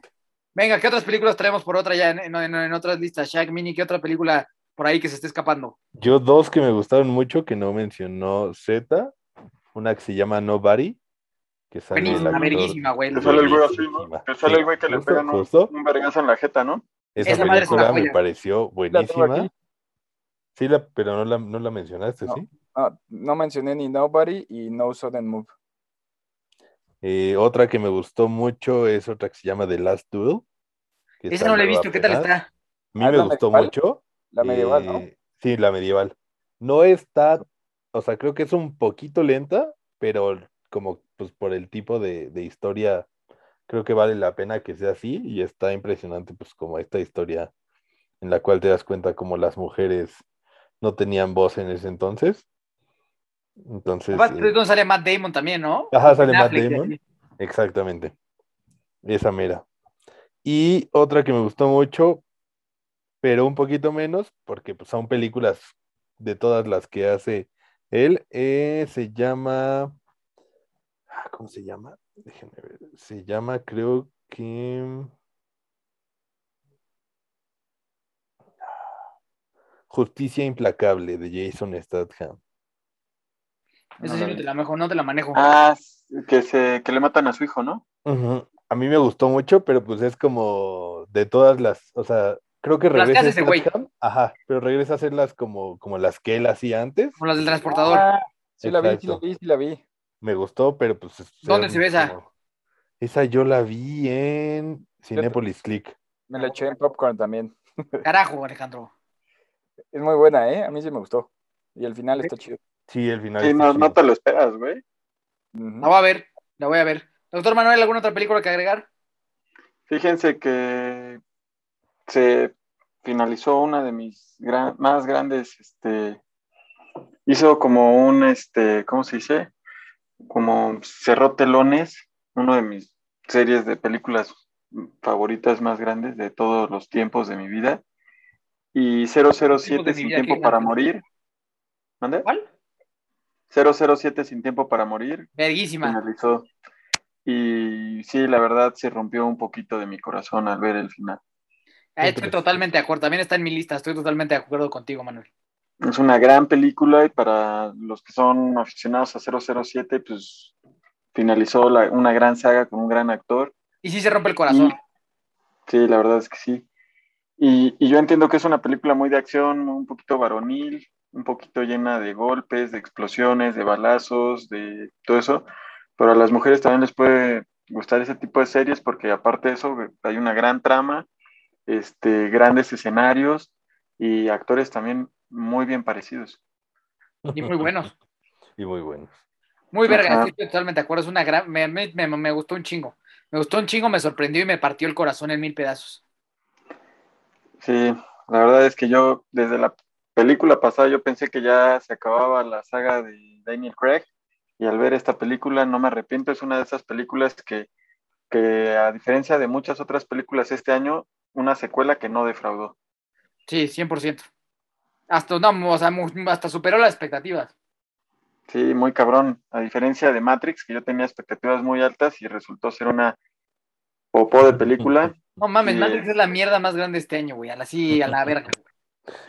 Venga, ¿qué otras películas traemos por otra ya en, en- en- en otras listas? Shaq, Mini, ¿qué otra película por ahí que se esté escapando? Yo dos que me gustaron mucho que no mencionó Z, una que se llama Nobody, que sale el Buenísima, actor- verguísima, güey. Que sale el güey así, ¿no? Que sale Sí, el güey que le pegan un, un vergazo en la jeta, ¿no? Esa, Esa madre es una película me joya. pareció buenísima. Sí, la, pero no la, no la mencionaste, No. ¿sí? No, no mencioné ni Nobody y No Sudden Move. Eh, otra que me gustó mucho es otra que se llama The Last Duel. Esa no la he visto, ¿qué tal está? A mí Ah, me ¿la gustó medieval? mucho. La medieval, ¿no? Eh, Sí, la medieval. No está, o sea, creo que es un poquito lenta, pero como pues por el tipo de, de historia, creo que vale la pena que sea así y está impresionante pues como esta historia en la cual te das cuenta como las mujeres no tenían voz en ese entonces. Entonces, eh, sale Matt Damon también, ¿no? Ajá, sale Matt Damon. Exactamente. Esa mera. Y otra que me gustó mucho, pero un poquito menos, porque pues, son películas de todas las que hace él, eh, se llama... ah, ¿Cómo se llama? Déjenme ver. Se llama, creo que... Justicia Implacable de Jason Statham. Esa sí no te la manejo, no te la manejo. Ah, que, se, que le matan a su hijo, ¿no? Ujú. A mí me gustó mucho, pero pues es como de todas las, o sea, creo que Las que regresa hace ese güey. Statham, ajá, pero regresa a hacerlas como, como las que él hacía antes. Como las del transportador. Ah, sí la vi, sí la vi, sí la vi. Me gustó, pero pues. es- ¿Dónde se ve esa? como- Esa yo la vi en Cinepolis Click. Me la eché en popcorn también. *laughs* Carajo, Alejandro. Es muy buena, ¿eh? A mí sí me gustó. Y el final está chido. Sí, el final. Sí, está no, chido. no te lo esperas, güey. Ujú. La voy a ver, la voy a ver. Doctor Manuel, ¿alguna otra película que agregar? Fíjense que se finalizó una de mis gran- más grandes, este, hizo como un, este, ¿cómo se dice? Como cerró telones, uno de mis series de películas favoritas más grandes de todos los tiempos de mi vida. Y 007 mi sin tiempo para morir. ¿Mande? ¿Cuál? 007 sin tiempo para morir Verguísima. finalizó. Y sí, la verdad se rompió un poquito de mi corazón al ver el final. Estoy totalmente de acuerdo. También está en mi lista. Estoy totalmente de acuerdo contigo, Manuel. Es una gran película y para los que son aficionados a 007, pues finalizó la- una gran saga con un gran actor. Y sí se rompe el corazón. Sí, la verdad es que sí. Y, y yo entiendo que es una película muy de acción, un poquito varonil, un poquito llena de golpes, de explosiones, de balazos, de todo eso. Pero a las mujeres también les puede gustar ese tipo de series porque aparte de eso hay una gran trama, este, grandes escenarios y actores también muy bien parecidos. Y muy buenos. *laughs* Y muy buenos. Muy verga, Ajá. sí, estoy totalmente de acuerdo. Es una gran. Me, me- me- me gustó un chingo. Me gustó un chingo, me sorprendió y me partió el corazón en mil pedazos. Sí, la verdad es que yo desde la película pasada yo pensé que ya se acababa la saga de Daniel Craig y al ver esta película no me arrepiento, es una de esas películas que, que a diferencia de muchas otras películas este año, una secuela que no defraudó. Sí, 100%. Hasta, no, o sea, hasta superó las expectativas. Sí, muy cabrón, a diferencia de Matrix, que yo tenía expectativas muy altas y resultó ser una popó de película. *laughs* No mames. Matrix es la mierda más grande este año, güey. A la, sí, a la verga.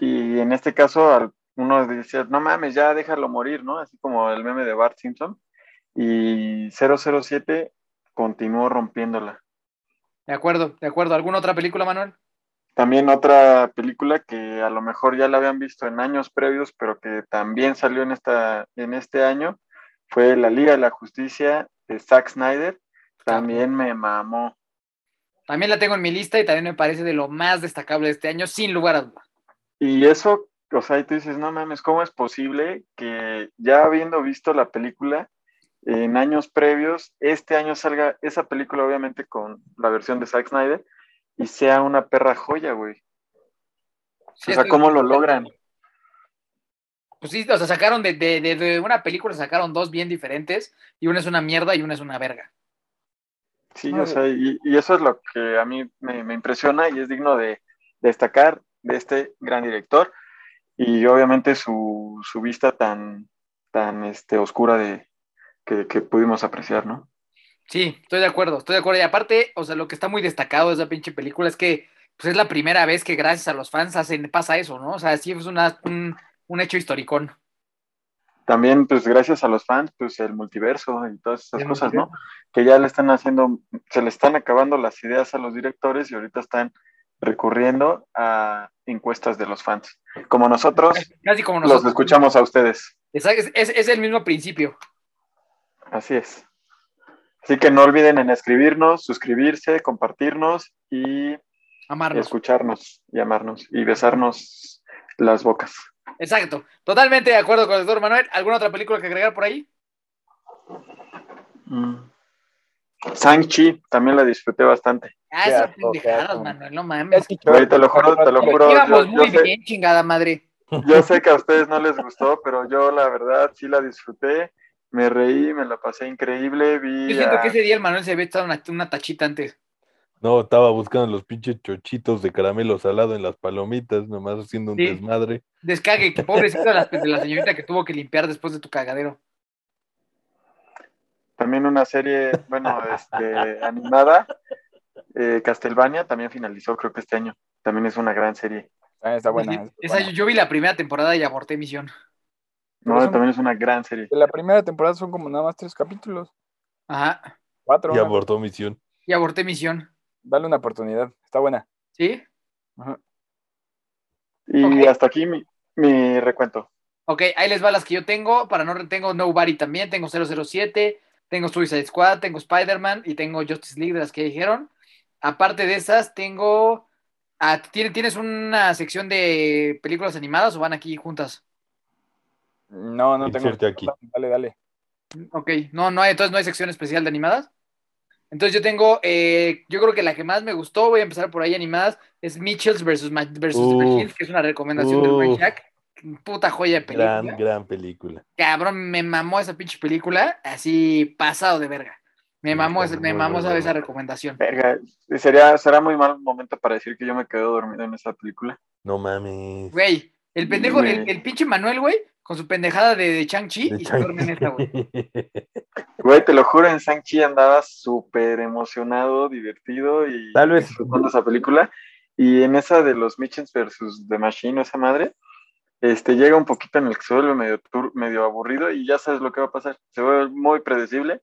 Y en este caso, uno decía, no mames, ya déjalo morir, ¿no? Así como el meme de Bart Simpson. Y 007 continuó rompiéndola. De acuerdo, de acuerdo. ¿Alguna otra película, Manuel? También otra película que a lo mejor ya la habían visto en años previos, pero que también salió en, esta, en este año, fue La Liga de la Justicia de Zack Snyder. También me mamó. También la tengo en mi lista y también me parece de lo más destacable de este año, sin lugar a duda. Y eso, o sea, y tú dices, no mames, ¿cómo es posible que ya habiendo visto la película en años previos, este año salga esa película, obviamente con la versión de Zack Snyder, y sea una perra joya, güey? Sí, o sea, ¿cómo lo logran? Pues sí, o sea, sacaron de, de- de- de una película, sacaron dos bien diferentes, y una es una mierda y una es una verga. Sí, o sea, y, y eso es lo que a mí me, me impresiona y es digno de destacar de este gran director y obviamente su, su vista tan, tan este, oscura de, que, que pudimos apreciar, ¿no? Sí, estoy de acuerdo, estoy de acuerdo. Y aparte, o sea, lo que está muy destacado de esa pinche película es que pues, es la primera vez que gracias a los fans hacen, pasa eso, ¿no? O sea, sí es una, un, un hecho historicón. También, pues gracias a los fans, pues el multiverso y todas esas cosas, ¿no? Que ya le están haciendo, se le están acabando las ideas a los directores y ahorita están recurriendo a encuestas de los fans. Como nosotros Casi como los nosotros. escuchamos a ustedes. Es, es- es el mismo principio. Así es. Así que no olviden en escribirnos, suscribirse, compartirnos y Amarnos. escucharnos, llamarnos y besarnos las bocas. Exacto. Totalmente de acuerdo con el doctor Manuel. ¿Alguna otra película que agregar por ahí? Mm. Shang-Chi también la disfruté bastante. Ah, esas pendejadas. Manuel, no mames. Te lo juro, te lo juro. Íbamos yo- muy yo sé- bien, chingada madre. Yo sé que a ustedes no les gustó, pero yo la verdad sí la disfruté. Me reí, me la pasé increíble. Vi Yo siento a- que ese día el Manuel se había echado una, una tachita antes. No, estaba buscando los pinches chochitos de caramelo salado en las palomitas, nomás haciendo un Sí. desmadre. Descague, que *laughs* pobrecita de la, de la señorita que tuvo que limpiar después de tu cagadero. también una serie, bueno, este, *laughs* animada, eh, Castlevania, también finalizó creo que este año. También es una gran serie. También está buena. está Esa, buena. yo, yo vi la primera temporada y aborté misión. No, son- también es una gran serie. De la primera temporada son como nada más tres capítulos. Ajá. Cuatro. Y ¿no? abortó misión. Y aborté misión. Dale una oportunidad. Está buena. ¿Sí? Ajá. Y hasta aquí mi, mi recuento. Ok, ahí les va las que yo tengo. Para no tengo Nobody también, tengo 007, tengo Suicide Squad, tengo Spider-Man y tengo Justice League de las que dijeron. Aparte de esas, tengo. ah, ¿tien- ¿Tienes una sección de películas animadas o van aquí juntas? No, no tengo. Inserte aquí. Dale, dale. Ok, no, no hay, entonces no hay sección especial de animadas. Entonces yo tengo, eh, yo creo que la que más me gustó, voy a empezar por ahí animadas, es Mitchells versus, versus The que es una recomendación de Ryan Uf. Shack. Puta joya de película. Gran, gran película. Cabrón, me mamó esa pinche película, así pasado de verga. Me mamó, ese- me mamó esa, recomendación. Verga, sería, será muy mal momento para decir que yo me quedé dormido en esa película. No mames. Güey, el pendejo, el, el pinche Manuel, güey, con su pendejada de, de Chang-Chi y se duerme en esta, güey. Güey, te lo juro, en Shang-Chi andaba súper emocionado, divertido y Tal vez- disfrutando esa película. Y en esa de los Mitchens versus The Machine, esa madre, este, llega un poquito en el que se vuelve medio, tur- medio aburrido y ya sabes lo que va a pasar. Se vuelve muy predecible,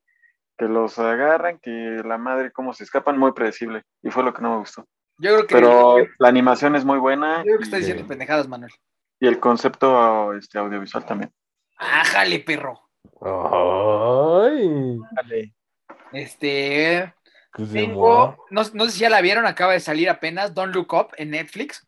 que los agarran, que la madre, cómo se escapan, muy predecible. Y fue lo que no me gustó. Yo creo que, Pero yo la animación es muy buena creo que y, está diciendo pendejadas, Manuel. Y el concepto este, audiovisual también. Ájale, perro. Ay. Dale. Este, ¿qué se tengo, no, no sé si ya la vieron, acaba de salir apenas, Don't Look Up en Netflix.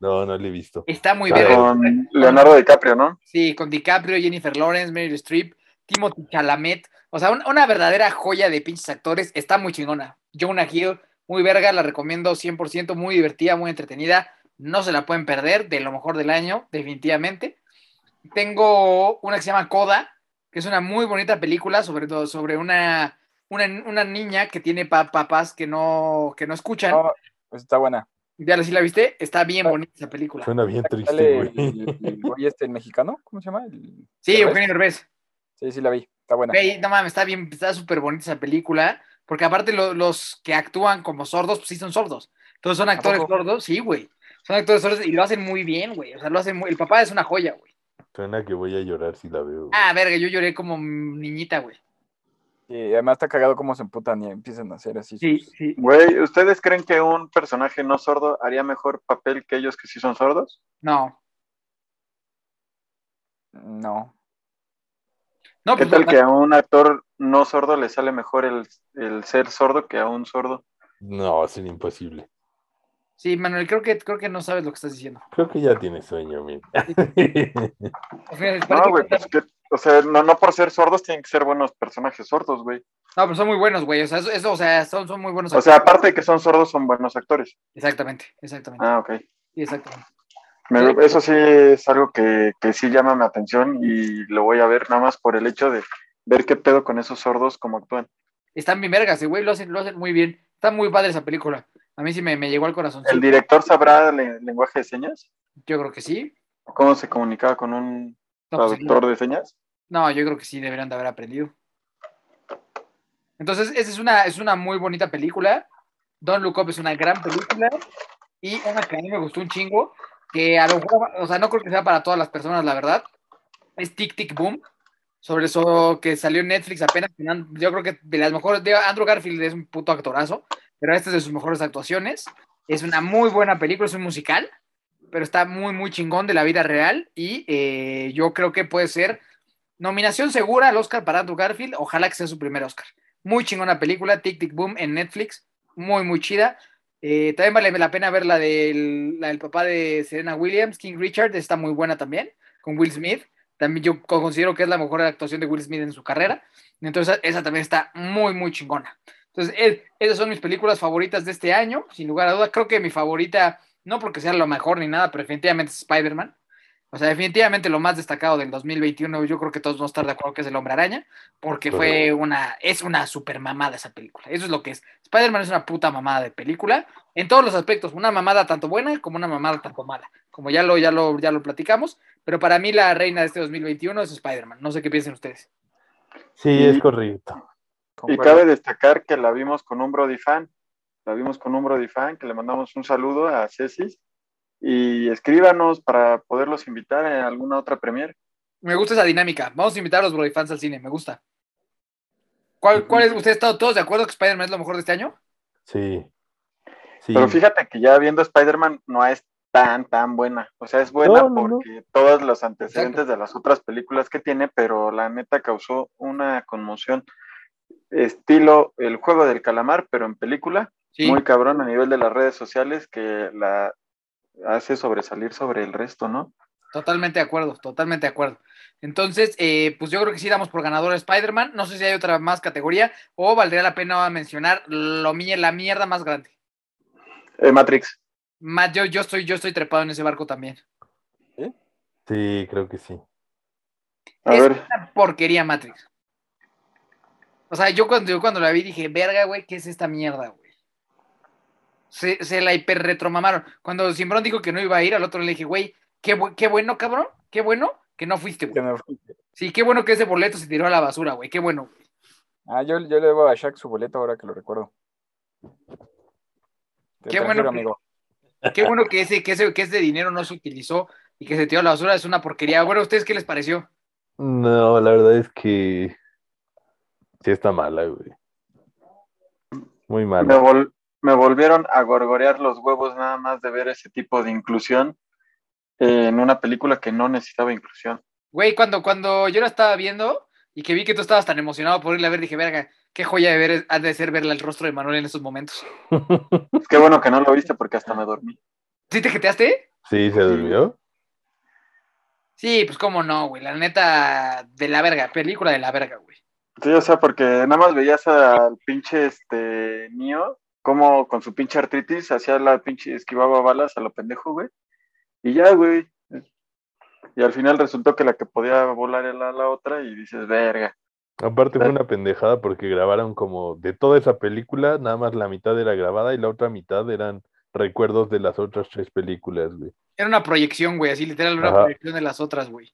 No, no le he visto. Está muy bien. Con Leonardo DiCaprio, ¿no? Sí, con DiCaprio, Jennifer Lawrence, Meryl Streep, Timothy Chalamet. O sea, un- una verdadera joya de pinches actores. Está muy chingona. Jonah Hill, muy verga, la recomiendo 100%, muy divertida, muy entretenida. No se la pueden perder, de lo mejor del año, definitivamente. Tengo una que se llama Coda, que es una muy bonita película, sobre todo sobre una, una, una niña que tiene pa- papás que no, que no escuchan. No, pues está buena. ¿Ya la- sí la viste? Está bien bonita esa película. Suena bien triste, güey. el, este, el mexicano, ¿cómo se llama? El- Sí. Eugenio Derbez. Sí, sí la vi. Está buena. No mames, está bien, está súper bonita esa película, porque aparte lo- los que actúan como sordos, pues sí son sordos. Entonces son actores sordos, sí, güey. Son actores sordos y lo hacen muy bien, güey. O sea, lo hacen muy... El papá es una joya, güey. Suena que voy a llorar si la veo. Ah, verga, yo lloré como niñita, güey. Y además está cagado cómo se emputan y empiezan a hacer así. Sí, sus- sí. Güey, ¿ustedes creen que un personaje no sordo haría mejor papel que ellos que sí son sordos? No. No. No, ¿Qué pues tal que a un actor no sordo le sale mejor el, el ser sordo que a un sordo? No, es imposible. Sí, Manuel, creo que, creo que no sabes lo que estás diciendo. Creo que ya tiene sueño, mira. *laughs* O sea, No, güey, pues que, o sea, no, no por ser sordos tienen que ser buenos personajes sordos, güey. No, pero son muy buenos, güey. O sea, eso, eso, o sea, son, son muy buenos. O sea, aparte de que son sordos, son buenos actores. Exactamente, exactamente. Ah, ok. Sí, exactamente. Me- eso sí es algo que, que sí llama mi atención y lo voy a ver nada más por el hecho de ver qué pedo con esos sordos como actúan. Están bien vergas, güey, lo hacen, lo hacen muy bien. Está muy padre esa película. A mí sí me, me llegó al corazón. ¿El director sabrá le- lenguaje de señas? Yo creo que sí. ¿Cómo se comunicaba con un No, pues, traductor de señas? no, yo creo que sí deberían de haber aprendido. Entonces, esa es una, es una muy bonita película. Don't Look Up es una gran película. Y una que a mí me gustó un chingo, que a lo mejor, o sea, no creo que sea para todas las personas, la verdad. Es Tic Tic Boom. Sobre eso que salió en Netflix apenas. Yo creo que de las mejores. Andrew Garfield es un puto actorazo, pero esta es de sus mejores actuaciones. Es una muy buena película, es un musical, pero está muy, muy chingón de la vida real. Y eh, yo creo que puede ser nominación segura al Oscar para Andrew Garfield. Ojalá que sea su primer Oscar. Muy chingona película, Tic Tic Boom en Netflix. Muy, muy chida. Eh, también vale la pena ver la del, la del papá de Serena Williams, King Richard, está muy buena también, con Will Smith. También yo considero que es la mejor actuación de Will Smith en su carrera. Entonces, esa también está muy, muy chingona. Entonces, es- esas son mis películas favoritas de este año, sin lugar a duda. Creo que mi favorita, no porque sea lo mejor ni nada, pero definitivamente es Spider-Man. O sea, definitivamente lo más destacado del 2021, yo creo que todos vamos a estar de acuerdo que es El Hombre Araña, porque fue una, es una super mamada esa película. Eso es lo que es. Spider-Man es una puta mamada de película, en todos los aspectos, una mamada tanto buena como una mamada tanto mala, como ya lo, ya lo, ya lo platicamos, pero para mí la reina de este 2021 es Spider-Man. No sé qué piensen ustedes. Sí, es correcto. Y cabe destacar que la vimos con un Brody fan. La vimos con un Brody fan, que le mandamos un saludo a Ceci. Y escríbanos para poderlos invitar a alguna otra premier. Me gusta esa dinámica. Vamos a invitar a los Brody fans al cine, me gusta. ¿Cuál, cuál es? ¿Ustedes están todos de acuerdo que Spider-Man es lo mejor de este año? Sí. Sí. Pero fíjate que ya viendo Spider-Man no es tan, tan buena. O sea, es buena No, no, no. porque todos los antecedentes Exacto. de las otras películas que tiene, pero la neta causó una conmoción. Estilo el juego del calamar, pero en película. Sí. Muy cabrón a nivel de las redes sociales que la hace sobresalir sobre el resto, ¿no? Totalmente de acuerdo, totalmente de acuerdo. Entonces, eh, pues yo creo que sí damos por ganador a Spider-Man. No sé si hay otra más categoría o valdría la pena mencionar lo, la mierda más grande. Eh, Matrix. Ma- yo, yo, estoy, yo estoy trepado en ese barco también. Sí, creo que sí. A es ver, una porquería Matrix. O sea, yo cuando, yo cuando la vi dije, verga, güey, ¿qué es esta mierda, güey? Se, se la hiper retromamaron. Cuando Simbrón dijo que no iba a ir, al otro le dije, güey, qué, bu- qué bueno, cabrón, qué bueno que no fuiste, Que güey. no- Sí, qué bueno que ese boleto se tiró a la basura, güey, qué bueno. Ah, yo, yo le debo a Shaq su boleto ahora que lo recuerdo. Te Qué bueno que- amigo. Qué bueno que ese, que ese, que ese dinero no se utilizó y que se tiró a la basura, es una porquería. Bueno, ¿a ustedes qué les pareció? No, la verdad es que sí está mala, güey. Muy me, mala. vol- me volvieron a gorgorear los huevos nada más de ver ese tipo de inclusión eh, en una película que no necesitaba inclusión. Güey, cuando, cuando yo la estaba viendo y que vi que tú estabas tan emocionado por irla a ver, dije, verga, qué joya de ver ha de ser verla el rostro de Manuel en estos momentos. *laughs* Es que bueno que no lo viste porque hasta me dormí. ¿Sí te jeteaste? Sí, se durmió. Sí, pues cómo no, güey. La neta, de la verga, película de la verga, güey. Sí, o sea, porque nada más veías al pinche este Neo, como con su pinche artritis hacía la pinche esquivaba balas a lo pendejo, güey. Y ya, güey. Y al final resultó que la que podía volar era la otra y dices, verga. Aparte fue una pendejada porque grabaron como de toda esa película, nada más la mitad era grabada y la otra mitad eran recuerdos de las otras tres películas, güey. Era una proyección, güey, así literal, una Ajá. proyección de las otras, güey.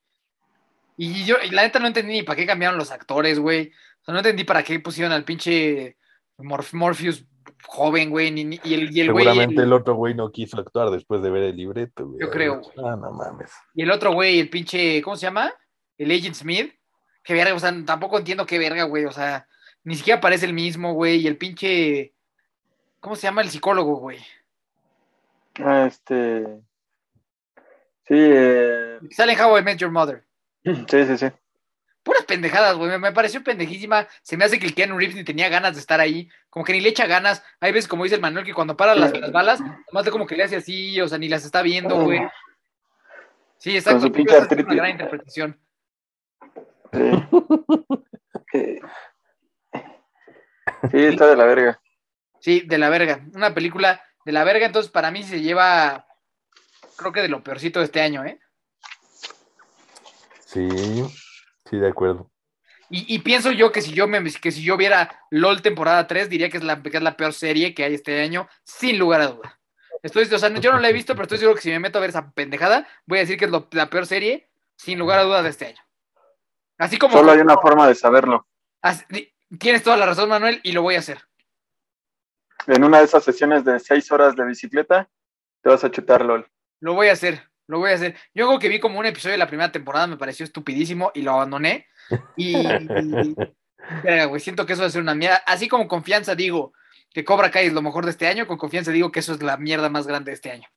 Y yo, y la neta no entendí ni para qué cambiaron los actores, güey. O sea, no entendí para qué pusieron al pinche Morph- Morpheus joven, güey. ni- ni- y el, y el güey. Seguramente el- el otro güey no quiso actuar después de ver el libreto, güey. Yo creo, güey. Ah, no mames. Y el otro güey, el pinche, ¿cómo se llama? El Agent Smith. Qué verga, o sea, tampoco entiendo qué verga, güey. O sea, ni siquiera parece el mismo, güey. Y el pinche. ¿Cómo se llama el psicólogo, güey? Ah, este. Sí, eh, Sale en How I Met Your Mother. Sí, sí, sí. puras pendejadas, güey. Me, me pareció pendejísima. Se me hace que el Keanu Reeves ni tenía ganas de estar ahí. Como que ni le echa ganas. Hay veces, como dice el Manuel, que cuando para las, las balas, nomás de como que le hace así, o sea, ni las está viendo, güey. Sí, exacto. Con su Es una gran interpretación. Sí. Sí. Sí, está de la verga. Sí, de la verga. Una película de la verga, entonces para mí se lleva, creo que de lo peorcito de este año, ¿eh? Sí, sí, de acuerdo. Y, y pienso yo que si yo me que si yo viera LOL temporada 3, diría que es, la, que es la peor serie que hay este año, sin lugar a duda. Estoy, o sea, yo no la he visto, pero estoy seguro que si me meto a ver esa pendejada, voy a decir que es lo- la peor serie, sin lugar a duda, de este año. Así como. Solo hay una forma de saberlo. así- tienes toda la razón, Manuel, y lo voy a hacer. En una de esas sesiones de seis horas de bicicleta, te vas a chutar LOL. Lo voy a hacer, lo voy a hacer. Yo algo que vi como un episodio de la primera temporada me pareció estupidísimo y lo abandoné. Y, güey, siento que eso va a ser una mierda. Así como confianza digo que Cobra Kai es lo mejor de este año, con confianza digo que eso es la mierda más grande de este año.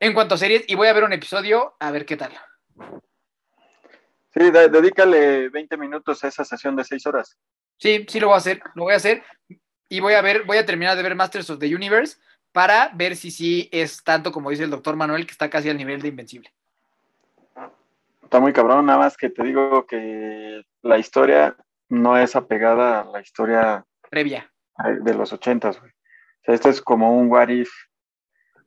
En cuanto a series, y voy a ver un episodio a ver qué tal. Sí, de- dedícale 20 minutos a esa sesión de seis horas. Sí, sí lo voy a hacer, lo voy a hacer. Y voy a ver, voy a terminar de ver Masters of the Universe para ver si sí es tanto como dice el doctor Manuel, que está casi al nivel de Invencible. Está muy cabrón, nada más que te digo que la historia no es apegada a la historia Previa. de los ochentas, güey. O sea, esto es como un what if.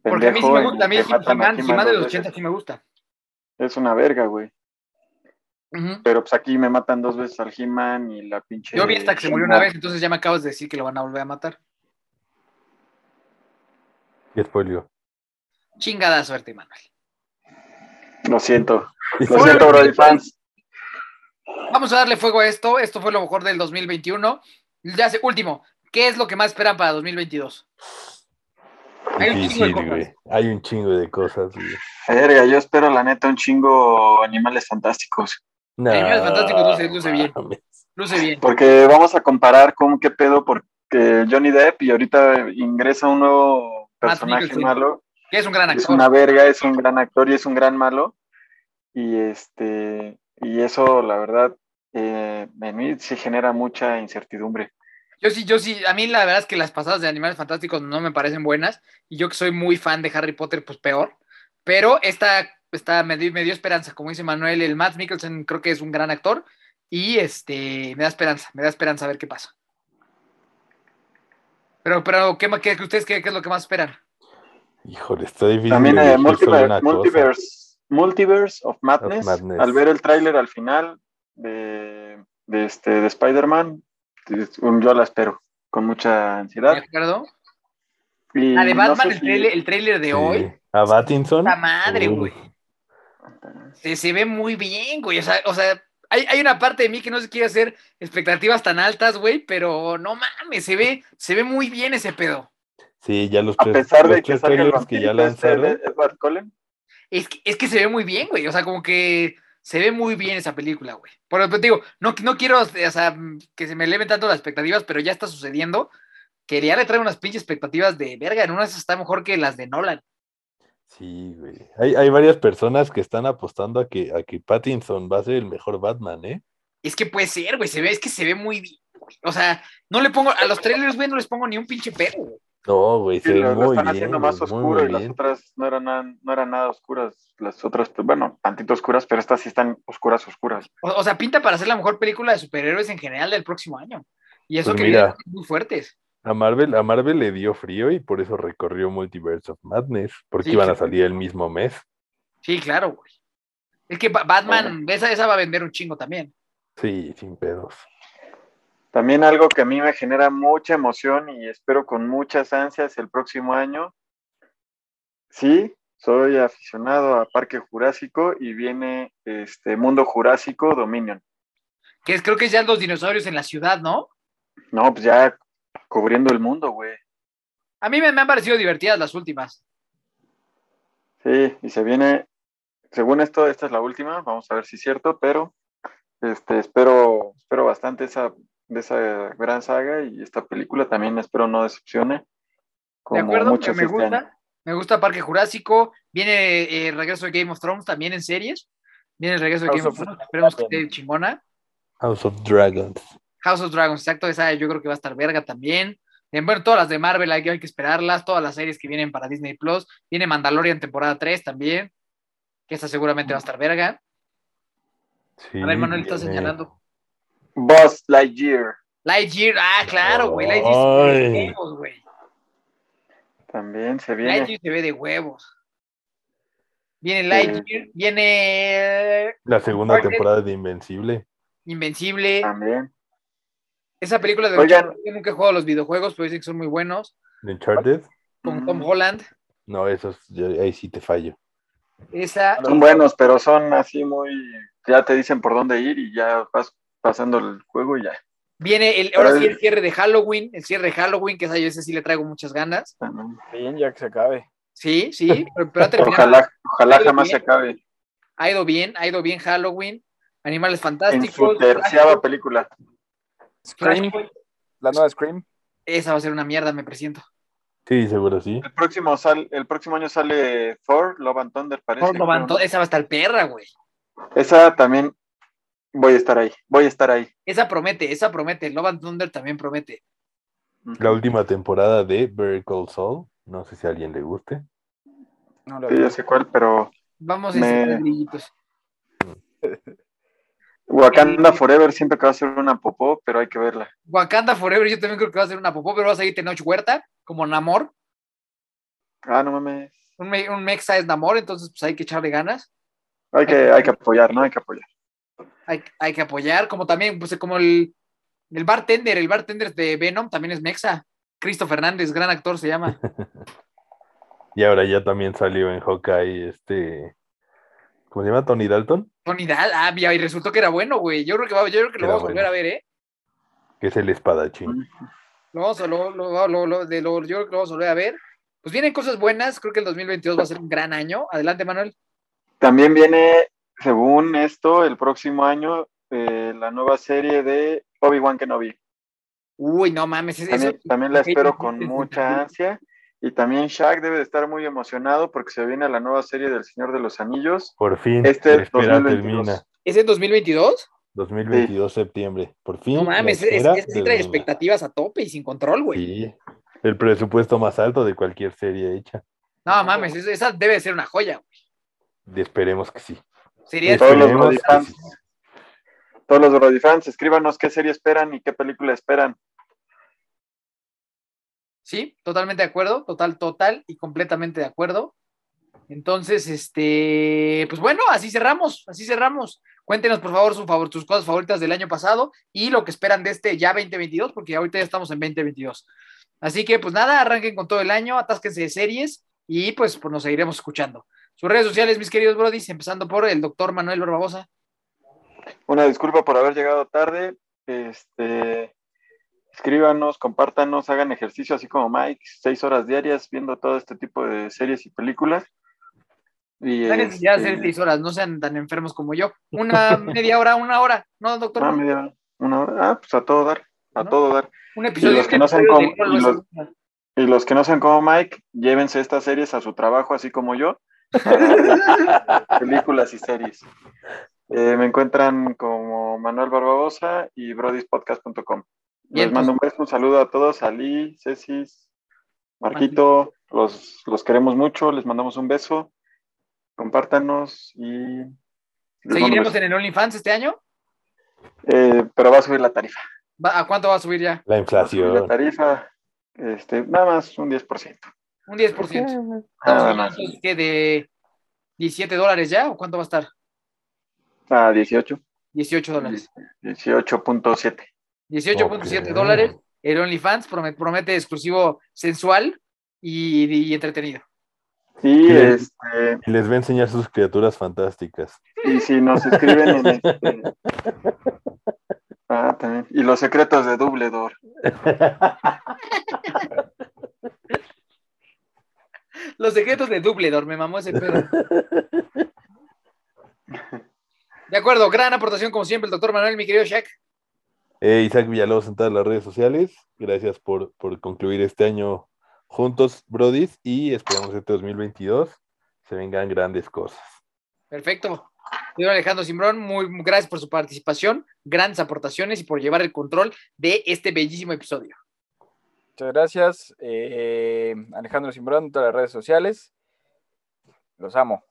Porque a mí sí me gusta, a mí He- He-Man de los 80 veces. sí me gusta. Es una verga, güey. Pero pues aquí me matan dos veces al He-Man y la pinche. Yo vi hasta que se murió una vez, entonces ya me acabas de decir que lo van a volver a matar. Qué spoilio. Chingada suerte, Manuel. Lo siento. Lo siento, Brody fans. Vamos a darle fuego a esto. Esto fue lo mejor del 2021. Ya sé, último, ¿qué es lo que más esperan para 2022? Hay un chingo de cosas. güey. Hay un chingo de cosas, güey. Verga, yo espero la neta un chingo animales fantásticos. Nah, Animales Fantásticos luce- luce bien. Luce bien. Porque vamos a comparar con qué pedo, porque Johnny Depp y ahorita ingresa un nuevo personaje malo. Que es un gran Es actor. una verga, es un gran actor y es un gran malo. Y este, y eso, la verdad, eh, en mí sí genera mucha incertidumbre. Yo sí, yo sí, a mí la verdad es que las pasadas de Animales Fantásticos no me parecen buenas. Y yo que soy muy fan de Harry Potter, pues peor. Pero esta, esta me, dio, me dio esperanza. Como dice Manuel, el Matt Mikkelsen creo que es un gran actor. Y este, me da esperanza, me da esperanza a ver qué pasa. Pero, pero ¿qué, qué- ustedes qué, qué es lo que más esperan? Híjole, está difícil. También eh, Multiverse. Multiverse, Multiverse of Madness, Madness. al ver el tráiler al final de, de, este, de Spider-Man, yo la espero con mucha ¿De ansiedad. acuerdo? Y La de no Batman, sé el, si- trailer, el trailer de Sí. hoy, A Battinson. Puta madre, güey. se, se ve muy bien, güey. O sea, o sea hay, hay una parte de mí que no se quiere hacer expectativas tan altas, güey, pero no mames, se ve, se ve muy bien ese pedo. Sí, ya los a tres, pesar de que salga el que ya este lanzaron. Edward Cullen. Es que, es que se ve muy bien, güey. O sea, como que se ve muy bien esa película, güey. Por ejemplo, te digo, no, no quiero, o sea, que se me eleven tanto las expectativas, pero ya está sucediendo. Quería le traer unas pinches expectativas de verga. En una de esas está mejor que las de Nolan. Sí, güey. Hay, hay varias personas que están apostando a que, a que Pattinson va a ser el mejor Batman, ¿eh? Es que puede ser, güey. Se ve, es que se ve muy bien, güey. O sea, no le pongo, a los trailers, güey, no les pongo ni un pinche pero, güey. No, güey, Sí, se ve lo, lo muy están bien. haciendo más güey, oscuro y las bien. otras no eran, nada, no eran nada oscuras. Las otras, pues, bueno, tantito oscuras, pero estas sí están oscuras, oscuras. O, o sea, pinta para ser la mejor película de superhéroes en general del próximo año. Y eso Pues que mira. vienen muy fuertes. A Marvel, a Marvel le dio frío y por eso recorrió Multiverse of Madness, porque Sí, iban a salir el mismo mes. Sí, claro, güey. Es que Ba- Batman, esa, esa va a vender un chingo también. Sí, sin pedos. También algo que a mí me genera mucha emoción y espero con muchas ansias el próximo año. Sí, soy aficionado a Parque Jurásico y viene este Mundo Jurásico Dominion. Que es, creo que es ya los dinosaurios en la ciudad, ¿no? No, pues ya cubriendo el mundo, güey. A mí me, me han parecido divertidas las últimas. Sí, y se viene, según esto, esta es la última, vamos a ver si es cierto, pero este, espero, espero bastante esa, de esa gran saga y esta película también espero no decepcione. De como acuerdo, me, muchas me este gusta. año. Me gusta Parque Jurásico. Viene eh, el regreso de Game of Thrones también en series. Viene el regreso de House Game of Thrones. Esperemos que esté chingona. House of Dragons. House of Dragons, exacto. Esa yo creo que va a estar verga también. Bueno, todas las de Marvel hay que, hay que esperarlas. Todas las series que vienen para Disney Plus. Viene Mandalorian temporada 3 también. Que esa seguramente va a estar verga. Sí, A ver, Manuel está viene- señalando. Buzz Lightyear Lightyear, ah, claro, güey. Lightyear se ve de huevos, güey. también se viene. Lightyear se ve de huevos. Viene Lightyear, viene La segunda temporada de Invencible. Invencible. También. Esa película de Oigan. Uncharted, yo nunca he jugado a los videojuegos, pero dicen que son muy buenos. ¿De Uncharted? Con Mm. Tom Holland. No, esos, yo- ahí sí te fallo. Esa. Son buenos, pero son así muy. Ya te dicen por dónde ir y ya vas pasando el juego y ya. Viene el, ahora sí el cierre de Halloween, el cierre de Halloween, que esa yo ese sí le traigo muchas ganas. Bien, ya que se acabe. Sí, sí, pero, pero ha terminado. Ojalá, ojalá jamás se acabe. Ha ido bien, ha ido bien Halloween. Animales En Fantásticos. su terciava película. Scream, la nueva Scream. Esa va a ser una mierda, me presiento. Sí, seguro sí. El próximo, sal, el próximo año sale Thor, Love and Thunder, parece. Lo tanto, esa va a estar perra, güey. Esa también voy a estar ahí. Voy a estar ahí. Esa promete, esa promete. Love and Thunder también promete. La última temporada de Better Call Saul. No sé si a alguien le guste. No la Sí, ya sé cuál, pero Vamos a Me-. *laughs* Wakanda Forever siempre que va a ser una popó, pero hay que verla. Wakanda Forever, yo también creo que va a ser una popó, pero va a seguir Tenoch Huerta, como Namor. Ah, no mames. Un, me- un mexa es Namor, entonces pues hay que echarle ganas. Hay que, hay que apoyar, ¿no? Hay que apoyar. Hay, hay que apoyar, como también, pues como el, el bartender, el bartender de Venom también es mexa. Cristo Fernández, gran actor se llama. *laughs* Y ahora ya también salió en Hawkeye este. ¿Cómo se llama? Tony Dalton, Tony Dal, ah, mira, y resultó que era bueno, güey. Yo creo que, va- yo creo que lo vamos a volver bueno. a ver, ¿eh? que es el espadachín. Lo vamos a, lo, lo- lo- lo- de lo- yo creo que lo vamos a volver a ver. Pues vienen cosas buenas, creo que el 2022 va a ser un gran año. Adelante, Manuel. También viene, según esto, el próximo año, eh, la nueva serie de Obi-Wan Kenobi. Uy, no mames, es- También, eso. también la espero con mucha ansia. Y también Shaq debe de estar muy emocionado porque se viene la nueva serie del Señor de los Anillos. Por fin, Este la espera 2022. termina. ¿Es en 2022? 2022 septiembre. Por fin. No mames, es, es- sí trae expectativas a tope y sin control, güey. Sí, el presupuesto más alto de cualquier serie hecha. No mames, es- esa debe ser una joya. güey. Esperemos que sí. Sería Todos los sí. todos los Brody fans, escríbanos qué serie esperan y qué película esperan. Sí, totalmente de acuerdo, total, total y completamente de acuerdo. Entonces, este, pues bueno, así cerramos, así cerramos. Cuéntenos, por favor, su favor, sus cosas favoritas del año pasado y lo que esperan de este ya 2022, porque ahorita ya estamos en 2022. Así que, pues nada, arranquen con todo el año, atásquense de series y pues, pues nos seguiremos escuchando. Sus redes sociales, mis queridos brodis, empezando por el doctor Manuel Barbosa. Una disculpa por haber llegado tarde. Este, escríbanos, compártanos, hagan ejercicio así como Mike, seis horas diarias viendo todo este tipo de series y películas. Y, necesidad de este, hacer seis horas, no sean tan enfermos como yo. Una *laughs* media hora, una hora, ¿no, doctor? ah, media hora, una hora. Ah, pues a todo dar, a ¿No? todo dar. Un episodio. los que no sean como- y los- Y los que no sean como Mike, llévense estas series a su trabajo, así como yo. *laughs* películas y series. Eh, me encuentran como Manuel Barbabosa y brodispodcast.com. Bien, Les mando un beso, un saludo a todos, a Lee, Cecis, Marquito, los, los queremos mucho, les mandamos un beso, compártanos y... ¿Seguiremos en el OnlyFans este año? Eh, pero va a subir la tarifa. ¿A cuánto va a subir ya? La subir la inflación. tarifa, este, nada más un 10%. Un 10%. Estamos Nada hablando más. entonces, ¿qué, de 17 dólares ya o cuánto va a estar? A 18, 18 dólares. 18.7. 18.7 Ok. dólares. El OnlyFans promete, promete exclusivo sensual y, y entretenido. Y, Bien. este, Y les va a enseñar sus criaturas fantásticas. y si nos escriben en este... *laughs* Ah, también. Y los secretos de Dubledor. *laughs* Los secretos de Dubledor, me mamó ese pedo. *laughs* De acuerdo, gran aportación como siempre el doctor Manuel, mi querido Shaq. Eh, Isaac Villalobos en todas las redes sociales. Gracias por, por concluir este año juntos, Brodis, y esperamos este 2022 se vengan grandes cosas. Perfecto. Señor Alejandro Simbrón, muy gracias por su participación, grandes aportaciones y por llevar el control de este bellísimo episodio. Muchas gracias, eh, Alejandro Simbrón, en todas las redes sociales. Los amo.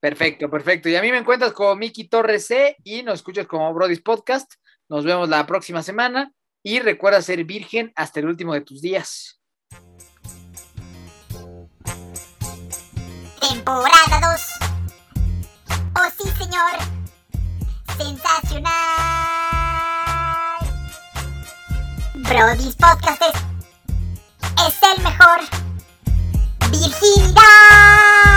Perfecto, perfecto. Y a mí me encuentras como Miki Torres C y nos escuchas como Brody's Podcast. Nos vemos la próxima semana y recuerda ser virgen hasta el último de tus días. Temporada 2. Oh sí, señor. Sensacional. Brody's Podcast es, es el mejor. Virginidad.